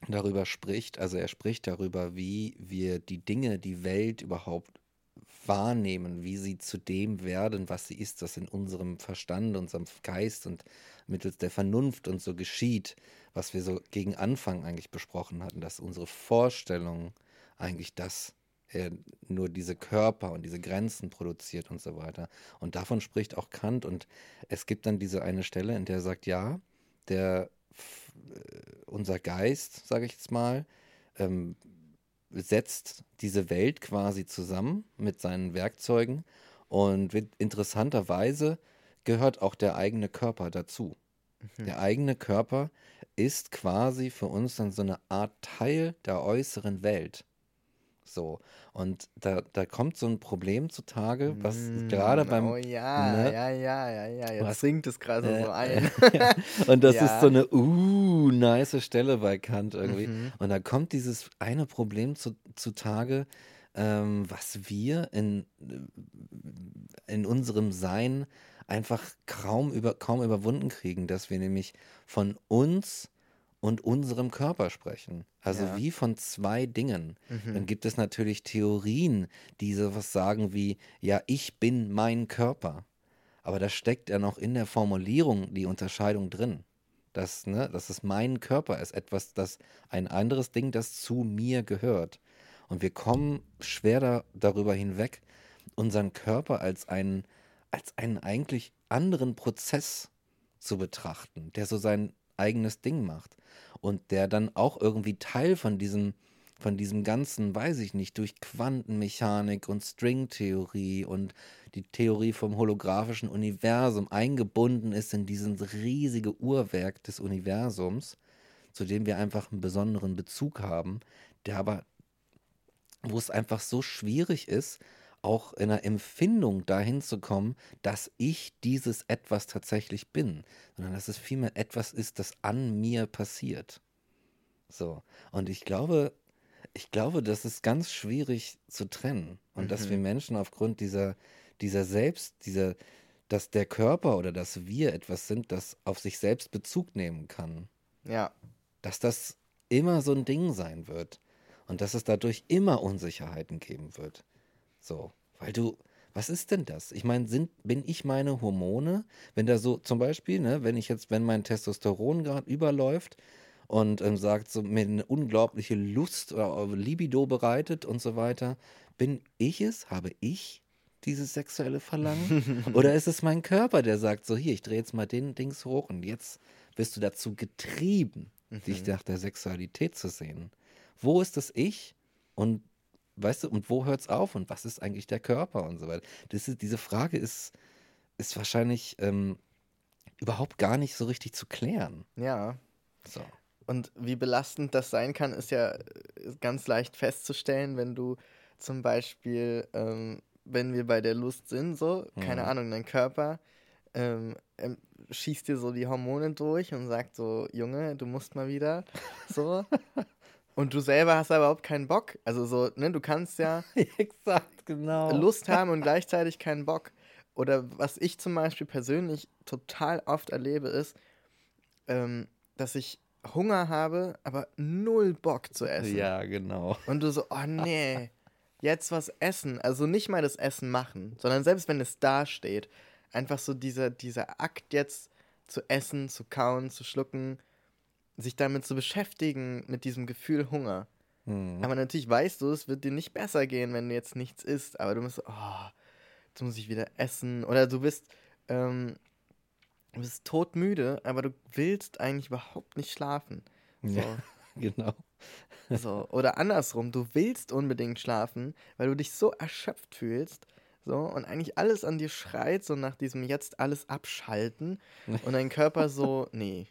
darüber spricht, also er spricht darüber, wie wir die Dinge, die Welt überhaupt wahrnehmen, wie sie zu dem werden, was sie ist, das in unserem Verstand, unserem Geist und mittels der Vernunft und so geschieht, was wir so gegen Anfang eigentlich besprochen hatten, dass unsere Vorstellung eigentlich das nur diese Körper und diese Grenzen produziert und so weiter. Und davon spricht auch Kant. Und es gibt dann diese eine Stelle, in der er sagt, ja, der unser Geist, sage ich jetzt mal, ähm, setzt diese Welt quasi zusammen mit seinen Werkzeugen und interessanterweise gehört auch der eigene Körper dazu. Der eigene Körper ist quasi für uns dann so eine Art Teil der äußeren Welt. So, und da, da kommt so ein Problem zutage, was Mm, gerade beim Oh ja, ne? ja, ja, ja, ja. Jetzt Was- sinkt es gerade Äh, so ein. ja. Und das Ja. ist so eine uh, nice Stelle bei Kant irgendwie. Mhm. Und da kommt dieses eine Problem zu, zutage, ähm, was wir in, in unserem Sein einfach kaum, über, kaum überwunden kriegen, dass wir nämlich von uns und unserem Körper sprechen. Also Ja. wie von zwei Dingen. Mhm. Dann gibt es natürlich Theorien, die sowas sagen wie, ja, ich bin mein Körper. Aber da steckt ja noch in der Formulierung die Unterscheidung drin. Dass, ne, dass es mein Körper ist, etwas, das ein anderes Ding, das zu mir gehört. Und wir kommen schwer da, darüber hinweg, unseren Körper als einen, als einen eigentlich anderen Prozess zu betrachten, der so sein eigenes Ding macht. Und der dann auch irgendwie Teil von diesem, von diesem ganzen, weiß ich nicht, durch Quantenmechanik und Stringtheorie und die Theorie vom holographischen Universum eingebunden ist in dieses riesige Uhrwerk des Universums, zu dem wir einfach einen besonderen Bezug haben, der aber, wo es einfach so schwierig ist, auch in der Empfindung dahin zu kommen, dass ich dieses etwas tatsächlich bin, sondern dass es vielmehr etwas ist, das an mir passiert. So. Und ich glaube, ich glaube, das ist ganz schwierig zu trennen. Und mhm. dass wir Menschen aufgrund dieser, dieser Selbst, dieser, dass der Körper oder dass wir etwas sind, das auf sich selbst Bezug nehmen kann. Ja. Dass das immer so ein Ding sein wird. Und dass es dadurch immer Unsicherheiten geben wird. So. Weil du, was ist denn das? Ich meine, sind, bin ich meine Hormone, wenn da so, zum Beispiel, ne, wenn ich jetzt, wenn mein Testosteron gerade überläuft, und ähm, sagt, so mir eine unglaubliche Lust oder Libido bereitet und so weiter. Bin ich es? Habe ich dieses sexuelle Verlangen? oder ist es mein Körper, der sagt, so hier, ich drehe jetzt mal den Dings hoch und jetzt bist du dazu getrieben, mhm. dich nach der Sexualität zu sehen? Wo ist das Ich? Und weißt du, und wo hört es auf? Und was ist eigentlich der Körper und so weiter? Das ist, diese Frage ist, ist wahrscheinlich ähm, überhaupt gar nicht so richtig zu klären. Ja. So. Und wie belastend das sein kann, ist ja äh, ganz leicht festzustellen, wenn du zum Beispiel, ähm, wenn wir bei der Lust sind, so, mhm. keine Ahnung, dein Körper ähm, ähm, schießt dir so die Hormone durch und sagt so, Junge, du musst mal wieder, so. und du selber hast aber überhaupt keinen Bock. Also so, ne, du kannst ja Exakt, genau. Lust haben und gleichzeitig keinen Bock. Oder was ich zum Beispiel persönlich total oft erlebe, ist, ähm, dass ich Hunger habe, aber null Bock zu essen. Ja, genau. Und du so, oh nee, jetzt was essen. Also nicht mal das Essen machen, sondern selbst wenn es da steht, einfach so dieser, dieser Akt jetzt zu essen, zu kauen, zu schlucken, sich damit zu beschäftigen, mit diesem Gefühl Hunger. Mhm. Aber natürlich weißt du, es wird dir nicht besser gehen, wenn du jetzt nichts isst, aber du musst, oh, jetzt muss ich wieder essen. Oder du bist, ähm, Du bist todmüde, aber du willst eigentlich überhaupt nicht schlafen. So. Ja, genau. So, oder andersrum, du willst unbedingt schlafen, weil du dich so erschöpft fühlst. So, und eigentlich alles an dir schreit, so nach diesem jetzt alles abschalten. Und dein Körper so, nee,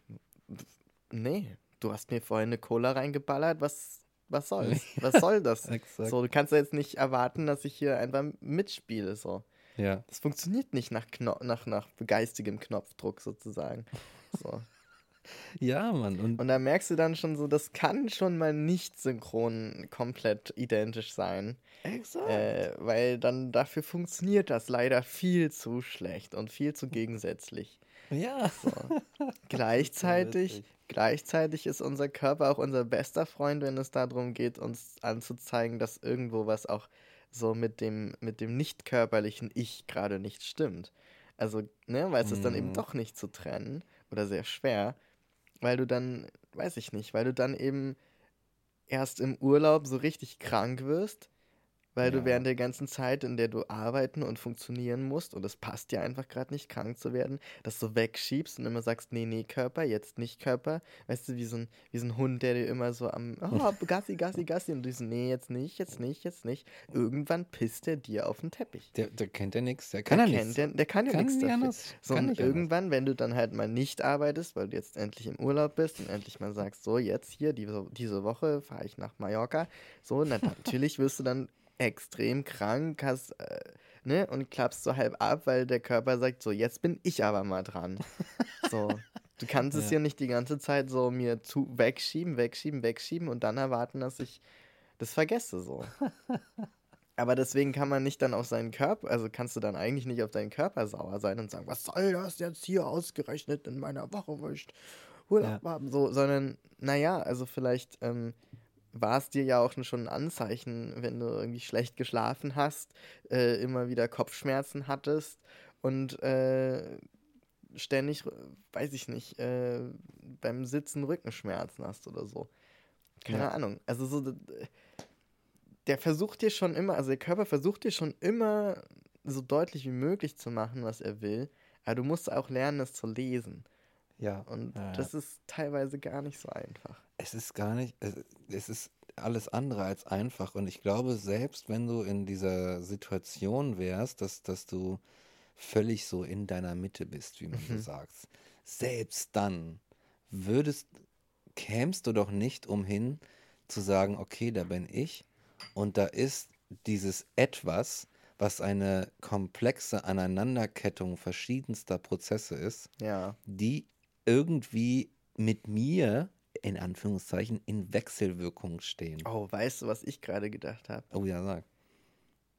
nee, du hast mir vorhin eine Cola reingeballert, was, was soll's? Was soll das? so, du kannst ja jetzt nicht erwarten, dass ich hier einfach mitspiele, so. Ja. Das funktioniert nicht nach, Kno nach, nach geistigem Knopfdruck sozusagen. So. ja, Mann. Und, und da merkst du dann schon so, das kann schon mal nicht synchron komplett identisch sein. Exakt. Äh, weil dann dafür funktioniert das leider viel zu schlecht und viel zu gegensätzlich. Ja. So. gleichzeitig, gleichzeitig ist unser Körper auch unser bester Freund, wenn es darum geht, uns anzuzeigen, dass irgendwo was auch so mit dem, mit dem nicht körperlichen Ich gerade nicht stimmt. Also, ne, weil es mm. ist dann eben mhm. doch nicht zu trennen oder sehr schwer, weil du dann, weiß ich nicht, weil du dann eben erst im Urlaub so richtig krank wirst weil ja. du während der ganzen Zeit, in der du arbeiten und funktionieren musst, und es passt dir einfach gerade nicht, krank zu werden, das so wegschiebst und immer sagst, nee, nee, Körper, jetzt nicht Körper. Weißt du, wie so ein, wie so ein Hund, der dir immer so am, oh, Gassi, Gassi, Gassi, und du so, nee, jetzt nicht, jetzt nicht, jetzt nicht. Irgendwann pisst er dir auf den Teppich. Der, der kennt ja nichts, der kann ja nichts. Der, der kann ja nichts dafür. So, und irgendwann, anders. wenn du dann halt mal nicht arbeitest, weil du jetzt endlich im Urlaub bist und endlich mal sagst, so, jetzt hier, diese, diese Woche fahre ich nach Mallorca, so, na, natürlich wirst du dann extrem krank, hast, äh, ne, und klappst so halb ab, weil der Körper sagt, so, jetzt bin ich aber mal dran. so. Du kannst ja. es ja nicht die ganze Zeit so mir zu wegschieben, wegschieben, wegschieben und dann erwarten, dass ich das vergesse so. Aber deswegen kann man nicht dann auf seinen Körper, also kannst du dann eigentlich nicht auf deinen Körper sauer sein und sagen, was soll das jetzt hier ausgerechnet in meiner Woche, wo ich Urlaub ja. haben, so, sondern, naja, also vielleicht ähm, war es dir ja auch schon ein Anzeichen, wenn du irgendwie schlecht geschlafen hast, äh, immer wieder Kopfschmerzen hattest und äh, ständig, weiß ich nicht, äh, beim Sitzen Rückenschmerzen hast oder so. Keine ja. Ahnung. Also so, der versucht dir schon immer, also der Körper versucht dir schon immer so deutlich wie möglich zu machen, was er will, aber du musst auch lernen, es zu lesen. Ja. Und ja, das ist teilweise gar nicht so einfach. Es ist gar nicht, es ist alles andere als einfach. Und ich glaube, selbst wenn du in dieser Situation wärst, dass, dass du völlig so in deiner Mitte bist, wie man mhm. so sagt, selbst dann würdest, kämst du doch nicht umhin zu sagen, okay, da bin ich und da ist dieses etwas, was eine komplexe Aneinanderkettung verschiedenster Prozesse ist, Ja. die irgendwie mit mir in Anführungszeichen in Wechselwirkung stehen. Oh, weißt du, was ich gerade gedacht habe? Oh ja, sag.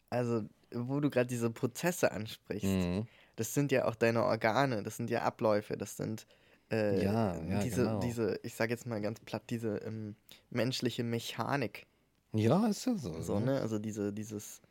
Also, wo du gerade diese Prozesse ansprichst, Mhm. das sind ja auch deine Organe, das sind ja Abläufe, das sind äh, Ja, ja, diese, genau. diese, ich sage jetzt mal ganz platt, diese ähm, menschliche Mechanik. Ja, ist ja so. So, ne? Also diese, dieses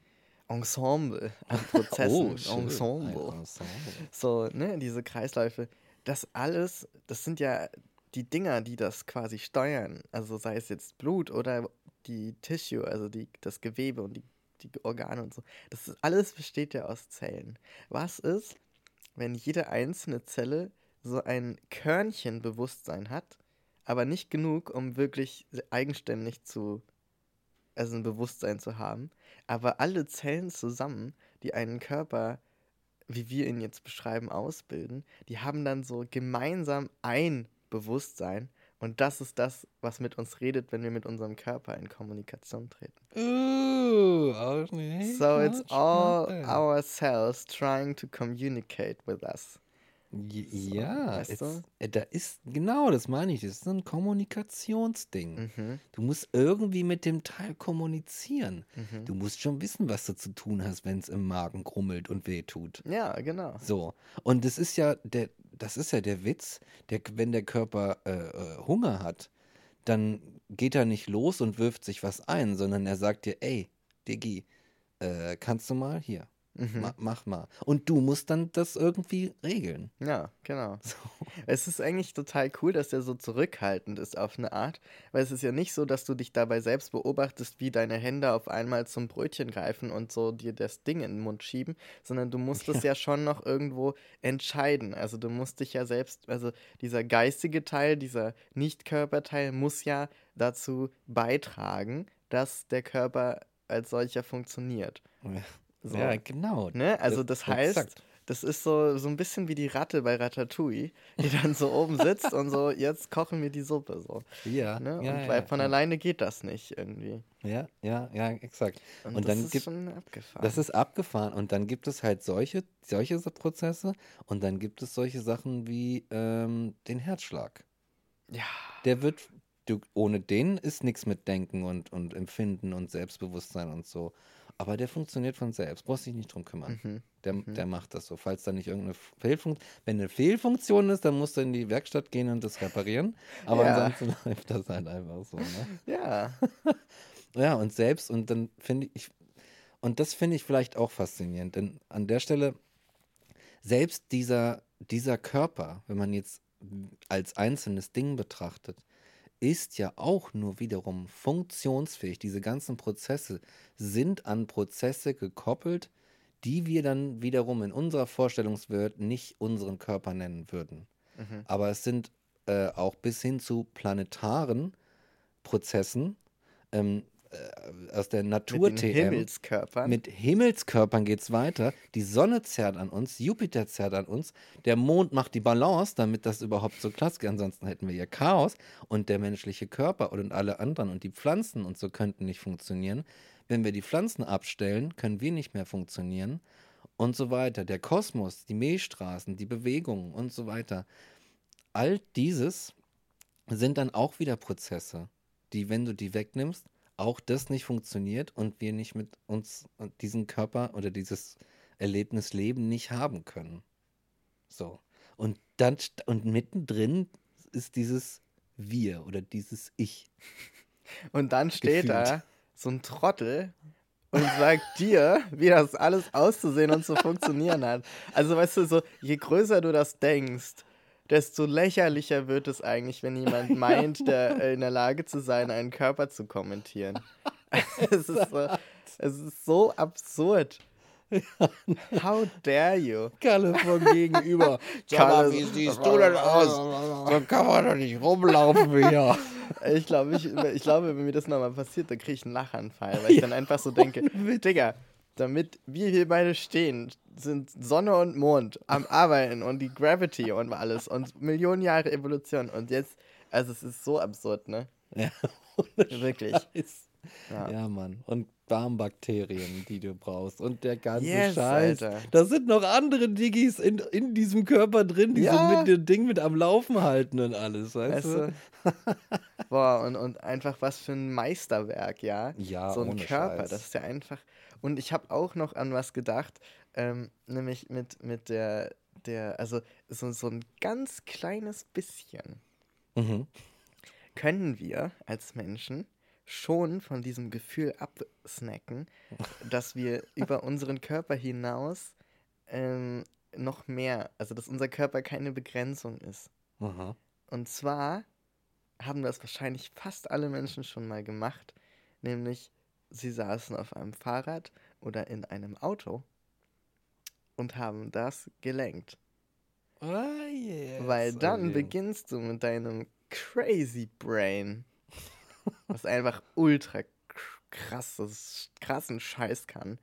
Ensemble an Prozessen. Oh. Ensemble. Ensemble. So, ne, diese Kreisläufe. Das alles, das sind ja die Dinger, die das quasi steuern. Also sei es jetzt Blut oder die Tissue, also die, das Gewebe und die, die Organe und so. Das ist, alles besteht ja aus Zellen. Was ist, wenn jede einzelne Zelle so ein Körnchen Bewusstsein hat, aber nicht genug, um wirklich eigenständig zu, also ein Bewusstsein zu haben, aber alle Zellen zusammen, die einen Körper, wie wir ihn jetzt beschreiben, ausbilden, die haben dann so gemeinsam ein Bewusstsein und das ist das, was mit uns redet, wenn wir mit unserem Körper in Kommunikation treten. Auch nicht. So it's all spannend. our cells trying to communicate with us. Ja, weißt du? äh, da ist, genau, das meine ich. Das ist ein Kommunikationsding. Mhm, Du musst irgendwie mit dem Teil kommunizieren. mhm. Du musst schon wissen, was du zu tun hast, wenn es im Magen krummelt und weh tut. Ja, genau. So. Und das ist ja der, das ist ja der Witz, der, wenn der Körper äh, äh, Hunger hat, dann geht er nicht los und wirft sich was ein, sondern er sagt dir, ey, Diggi, äh, kannst du mal hier, Mhm. ma, mach mal. Und du musst dann das irgendwie regeln. Ja, genau. So. Es ist eigentlich total cool, dass der so zurückhaltend ist auf eine Art, weil es ist ja nicht so, dass du dich dabei selbst beobachtest, wie deine Hände auf einmal zum Brötchen greifen und so dir das Ding in den Mund schieben, sondern du musst es ja schon noch irgendwo entscheiden. Also du musst dich ja selbst, also dieser geistige Teil, dieser Nicht-Körperteil muss ja dazu beitragen, dass der Körper als solcher funktioniert. Ja, So. ja genau. Ne? Also das Exakt. heißt, das ist so, so ein bisschen wie die Ratte bei Ratatouille, die dann so oben sitzt und so, jetzt kochen wir die Suppe so. Ja, Ne? ja, und ja, weil von ja. alleine geht das nicht irgendwie. Ja, ja, ja, exakt. Und, Und das dann ist gibt- schon abgefahren. Das ist abgefahren. Und dann gibt es halt solche, solche Prozesse und dann gibt es solche Sachen wie ähm, den Herzschlag. ja, Der wird, du, ohne den ist nichts mit Denken und, und Empfinden und Selbstbewusstsein und so. Aber der funktioniert von selbst. Brauchst dich nicht drum kümmern. mhm. Der, der macht das so. Falls da nicht irgendeine Fehlfunktion, wenn eine Fehlfunktion ist, dann musst du in die Werkstatt gehen und das reparieren. Aber Ja. ansonsten läuft das halt einfach so. Ne? ja, Ja, und selbst, und dann finde ich, und das finde ich vielleicht auch faszinierend, denn an der Stelle, selbst dieser, dieser Körper, wenn man jetzt als einzelnes Ding betrachtet, ist ja auch nur wiederum funktionsfähig. Diese ganzen Prozesse sind an Prozesse gekoppelt, die wir dann wiederum in unserer Vorstellungswelt nicht unseren Körper nennen würden. mhm. Aber es sind äh, auch bis hin zu planetaren Prozessen ähm, äh, aus der mit den Natur-TM. Himmelskörpern. Mit Himmelskörpern geht es weiter. Die Sonne zerrt an uns, Jupiter zerrt an uns, der Mond macht die Balance, damit das überhaupt so klappt. Ansonsten hätten wir ja Chaos und der menschliche Körper und alle anderen und die Pflanzen und so könnten nicht funktionieren. Wenn wir die Pflanzen abstellen, können wir nicht mehr funktionieren und so weiter. Der Kosmos, die Milchstraßen, die Bewegungen und so weiter. All dieses sind dann auch wieder Prozesse, die, wenn du die wegnimmst, auch das nicht funktioniert und wir nicht mit uns und diesen Körper oder dieses Erlebnis Leben nicht haben können. So. Und dann und mittendrin ist dieses Wir oder dieses Ich. Und dann steht Gefühlt. da so ein Trottel und sagt dir, wie das alles auszusehen und zu funktionieren hat. Also weißt du, so je größer du das denkst, desto lächerlicher wird es eigentlich, wenn jemand meint, der äh, in der Lage zu sein, einen Körper zu kommentieren. es, ist so, es ist so absurd. How dare you? Kalle von gegenüber. Kalle, wie siehst du denn aus? So kann man doch nicht rumlaufen hier. Ich glaube, ich, ich glaube, wenn mir das nochmal passiert, dann kriege ich einen Lachanfall, weil ich dann einfach so denke, Digga, damit wir hier beide stehen, sind Sonne und Mond am Arbeiten und die Gravity und alles und Millionen Jahre Evolution und jetzt Also es ist so absurd, ne? Ja, Wirklich. Scheiß. Ja. Ja, Mann. Und Darmbakterien, die du brauchst. Und der ganze Yes, Scheiß. Alter. Da sind noch andere Diggis in, in diesem Körper drin, die so Ja. mit dem Ding mit am Laufen halten und alles, weißt, Weißt du? Boah, und, und einfach was für ein Meisterwerk, ja. Ja, so ein Körper, Scheiß. das ist ja einfach. Und ich habe auch noch an was gedacht, ähm, nämlich mit, mit der, der, also so, so ein ganz kleines bisschen Mhm. können wir als Menschen schon von diesem Gefühl absnacken, dass wir über unseren Körper hinaus ähm, noch mehr, also dass unser Körper keine Begrenzung ist. Aha. Und zwar haben das wahrscheinlich fast alle Menschen schon mal gemacht, nämlich sie saßen auf einem Fahrrad oder in einem Auto und haben das gelenkt. Ah, yes. Weil dann okay. beginnst du mit deinem Crazy Brain, was einfach ultra krasses, krassen Scheiß kann,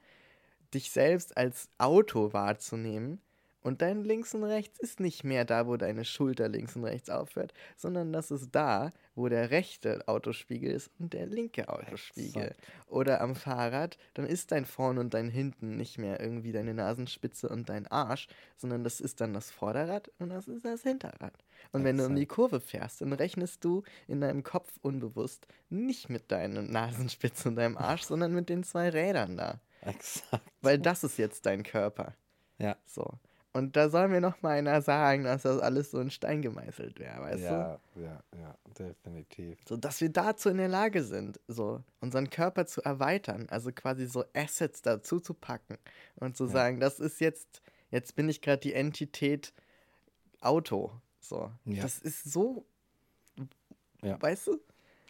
dich selbst als Auto wahrzunehmen und dein links und rechts ist nicht mehr da, wo deine Schulter links und rechts aufhört, sondern das ist da, wo der rechte Autospiegel ist und der linke Autospiegel. Exakt. Oder am Fahrrad, dann ist dein Vorn und dein Hinten nicht mehr irgendwie deine Nasenspitze und dein Arsch, sondern das ist dann das Vorderrad und das ist das Hinterrad. Und wenn du um die Kurve fährst, dann rechnest du in deinem Kopf unbewusst nicht mit deiner Nasenspitze und deinem Arsch, sondern mit den zwei Rädern da. Exakt. Weil das ist jetzt dein Körper. Ja. So. Und da soll mir noch mal einer sagen, dass das alles so in Stein gemeißelt wäre, weißt du? ja, ja, ja, definitiv. So, dass wir dazu in der Lage sind, so unseren Körper zu erweitern, also quasi so Assets dazu zu packen und zu Ja. sagen, das ist jetzt, jetzt bin ich gerade die Entität Auto. So. Ja. Das ist so, Ja. weißt du?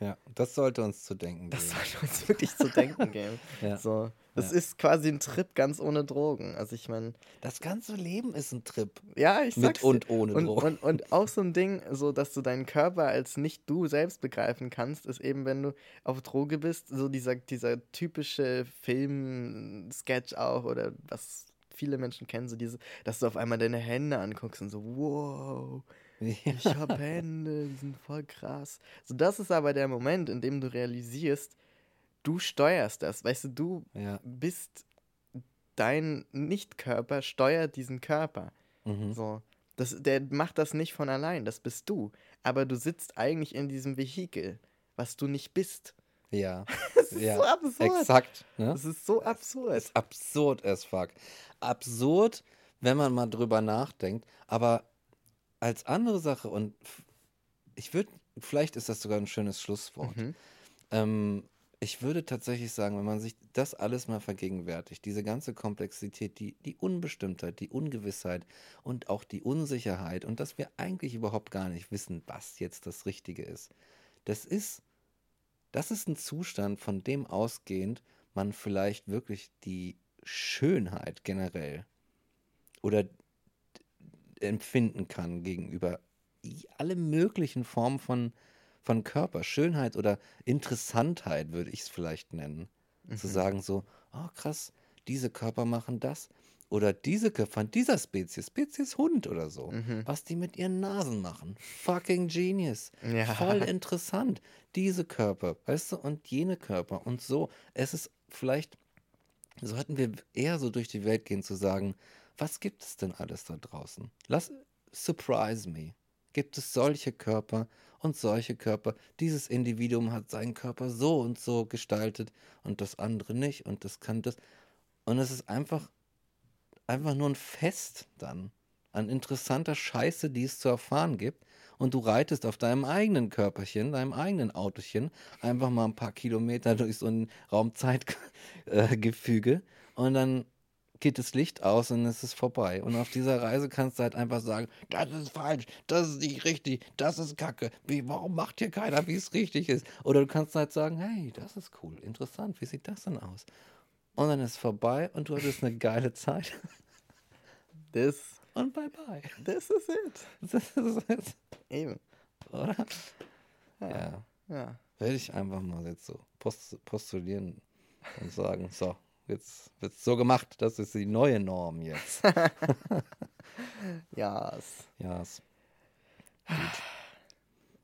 Ja, das sollte uns zu denken Das geben. sollte uns wirklich zu denken geben. Ja. So. Das Ja. ist quasi ein Trip ganz ohne Drogen. Also ich meine, Das ganze Leben ist ein Trip. ja, ich Mit sag's dir. und ohne und, Drogen. und, und auch so ein Ding, so dass du deinen Körper als nicht du selbst begreifen kannst, ist eben, wenn du auf Droge bist, so dieser, dieser typische Film-Sketch auch oder was viele Menschen kennen, so diese, dass du auf einmal deine Hände anguckst und so, wow, ich habe Hände, die sind voll krass. So, das ist aber der Moment, in dem du realisierst, du steuerst das. Weißt du, du Ja. bist, dein Nicht-Körper steuert diesen Körper. Mhm. So. Das, der macht das nicht von allein, das bist du. Aber du sitzt eigentlich in diesem Vehikel, was du nicht bist. Ja. Das ist ja. so absurd. Exakt. Ne? Das ist so absurd. ist absurd as fuck. Absurd, wenn man mal drüber nachdenkt, aber als andere Sache und ich würde, vielleicht ist das sogar ein schönes Schlusswort. Mhm. Ähm, ich würde tatsächlich sagen, wenn man sich das alles mal vergegenwärtigt, diese ganze Komplexität, die, die Unbestimmtheit, die Ungewissheit und auch die Unsicherheit und dass wir eigentlich überhaupt gar nicht wissen, was jetzt das Richtige ist, das ist, das ist ein Zustand, von dem ausgehend man vielleicht wirklich die Schönheit generell oder empfinden kann gegenüber alle möglichen Formen von, von Körper, Schönheit oder Interessantheit würde ich es vielleicht nennen. Zu sagen so, oh krass, diese Körper machen das. Oder diese Köpfe von dieser Spezies, Spezies Hund oder so, Mhm. was die mit ihren Nasen machen. Fucking genius. Ja. Voll interessant. Diese Körper, weißt du, und jene Körper und so. Es ist vielleicht, sollten wir eher so durch die Welt gehen zu sagen, was gibt es denn alles da draußen? Lass, surprise me. Gibt es solche Körper und solche Körper? Dieses Individuum hat seinen Körper so und so gestaltet und das andere nicht und das kann das. Und es ist einfach, einfach nur ein Fest dann an interessanter Scheiße, die es zu erfahren gibt. Und du reitest auf deinem eigenen Körperchen, deinem eigenen Autochen, einfach mal ein paar Kilometer durch so ein Raumzeitgefüge und dann geht das Licht aus und es ist vorbei. Und auf dieser Reise kannst du halt einfach sagen, das ist falsch, das ist nicht richtig, das ist Kacke. Wie, warum macht hier keiner, wie es richtig ist? Oder du kannst halt sagen, hey, das ist cool, interessant, wie sieht das denn aus? Und dann ist es vorbei und du hattest eine geile Zeit. Das, Und bye bye. das ist it. Das ist es, Eben. oder? Ja. Ja. ja. Werde ich einfach mal jetzt so post postulieren und sagen, so, jetzt wird so gemacht, das ist die neue Norm jetzt. Ja. es- ja, es-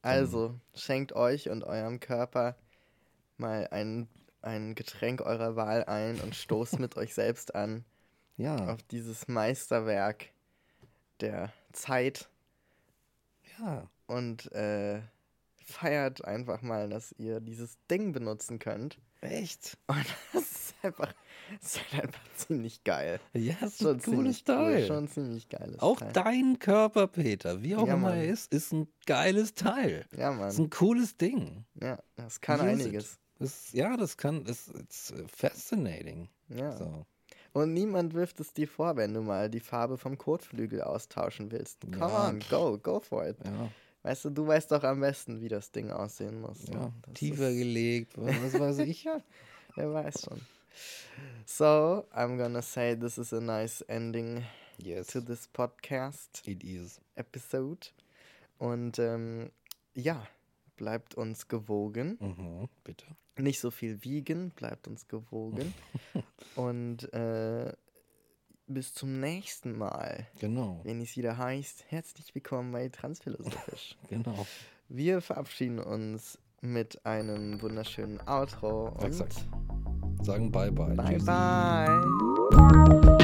Also, schenkt euch und eurem Körper mal ein, ein Getränk eurer Wahl ein und stoßt mit euch selbst an Ja, auf dieses Meisterwerk der Zeit ja. und äh, feiert einfach mal, dass ihr dieses Ding benutzen könnt. Echt? Und das ist einfach, das ist halt einfach ziemlich geil. Ja, ist Schon ein cooles ziemlich cool, Teil. Schon ziemlich geiles Auch Teil. dein Körper, Peter, wie auch Ja, immer er ist, ist ein geiles Teil. Ja, Ist Mann. ein cooles Ding. Ja, das kann Use einiges. Das, ja, das kann, das ist fascinating. Ja. So. Und niemand wirft es dir vor, wenn du mal die Farbe vom Kotflügel austauschen willst. Come Ja, on, go, go for it. Ja, Weißt du, du weißt doch am besten, wie das Ding aussehen muss. ne? ja. Das Tiefer ist- gelegt, was weiß ich. Ja, wer weiß schon. So, I'm gonna say this is a nice ending Yes, to this podcast it is. episode. Und ähm, ja, bleibt uns gewogen. Mhm, bitte. Nicht so viel wiegen, bleibt uns gewogen. Und äh, bis zum nächsten Mal, Genau, wenn es wieder heißt, herzlich willkommen bei Transphilosophisch. genau. Wir verabschieden uns mit einem wunderschönen Outro und Exakt. Sagen bye bye. bye Tschüssi. bye.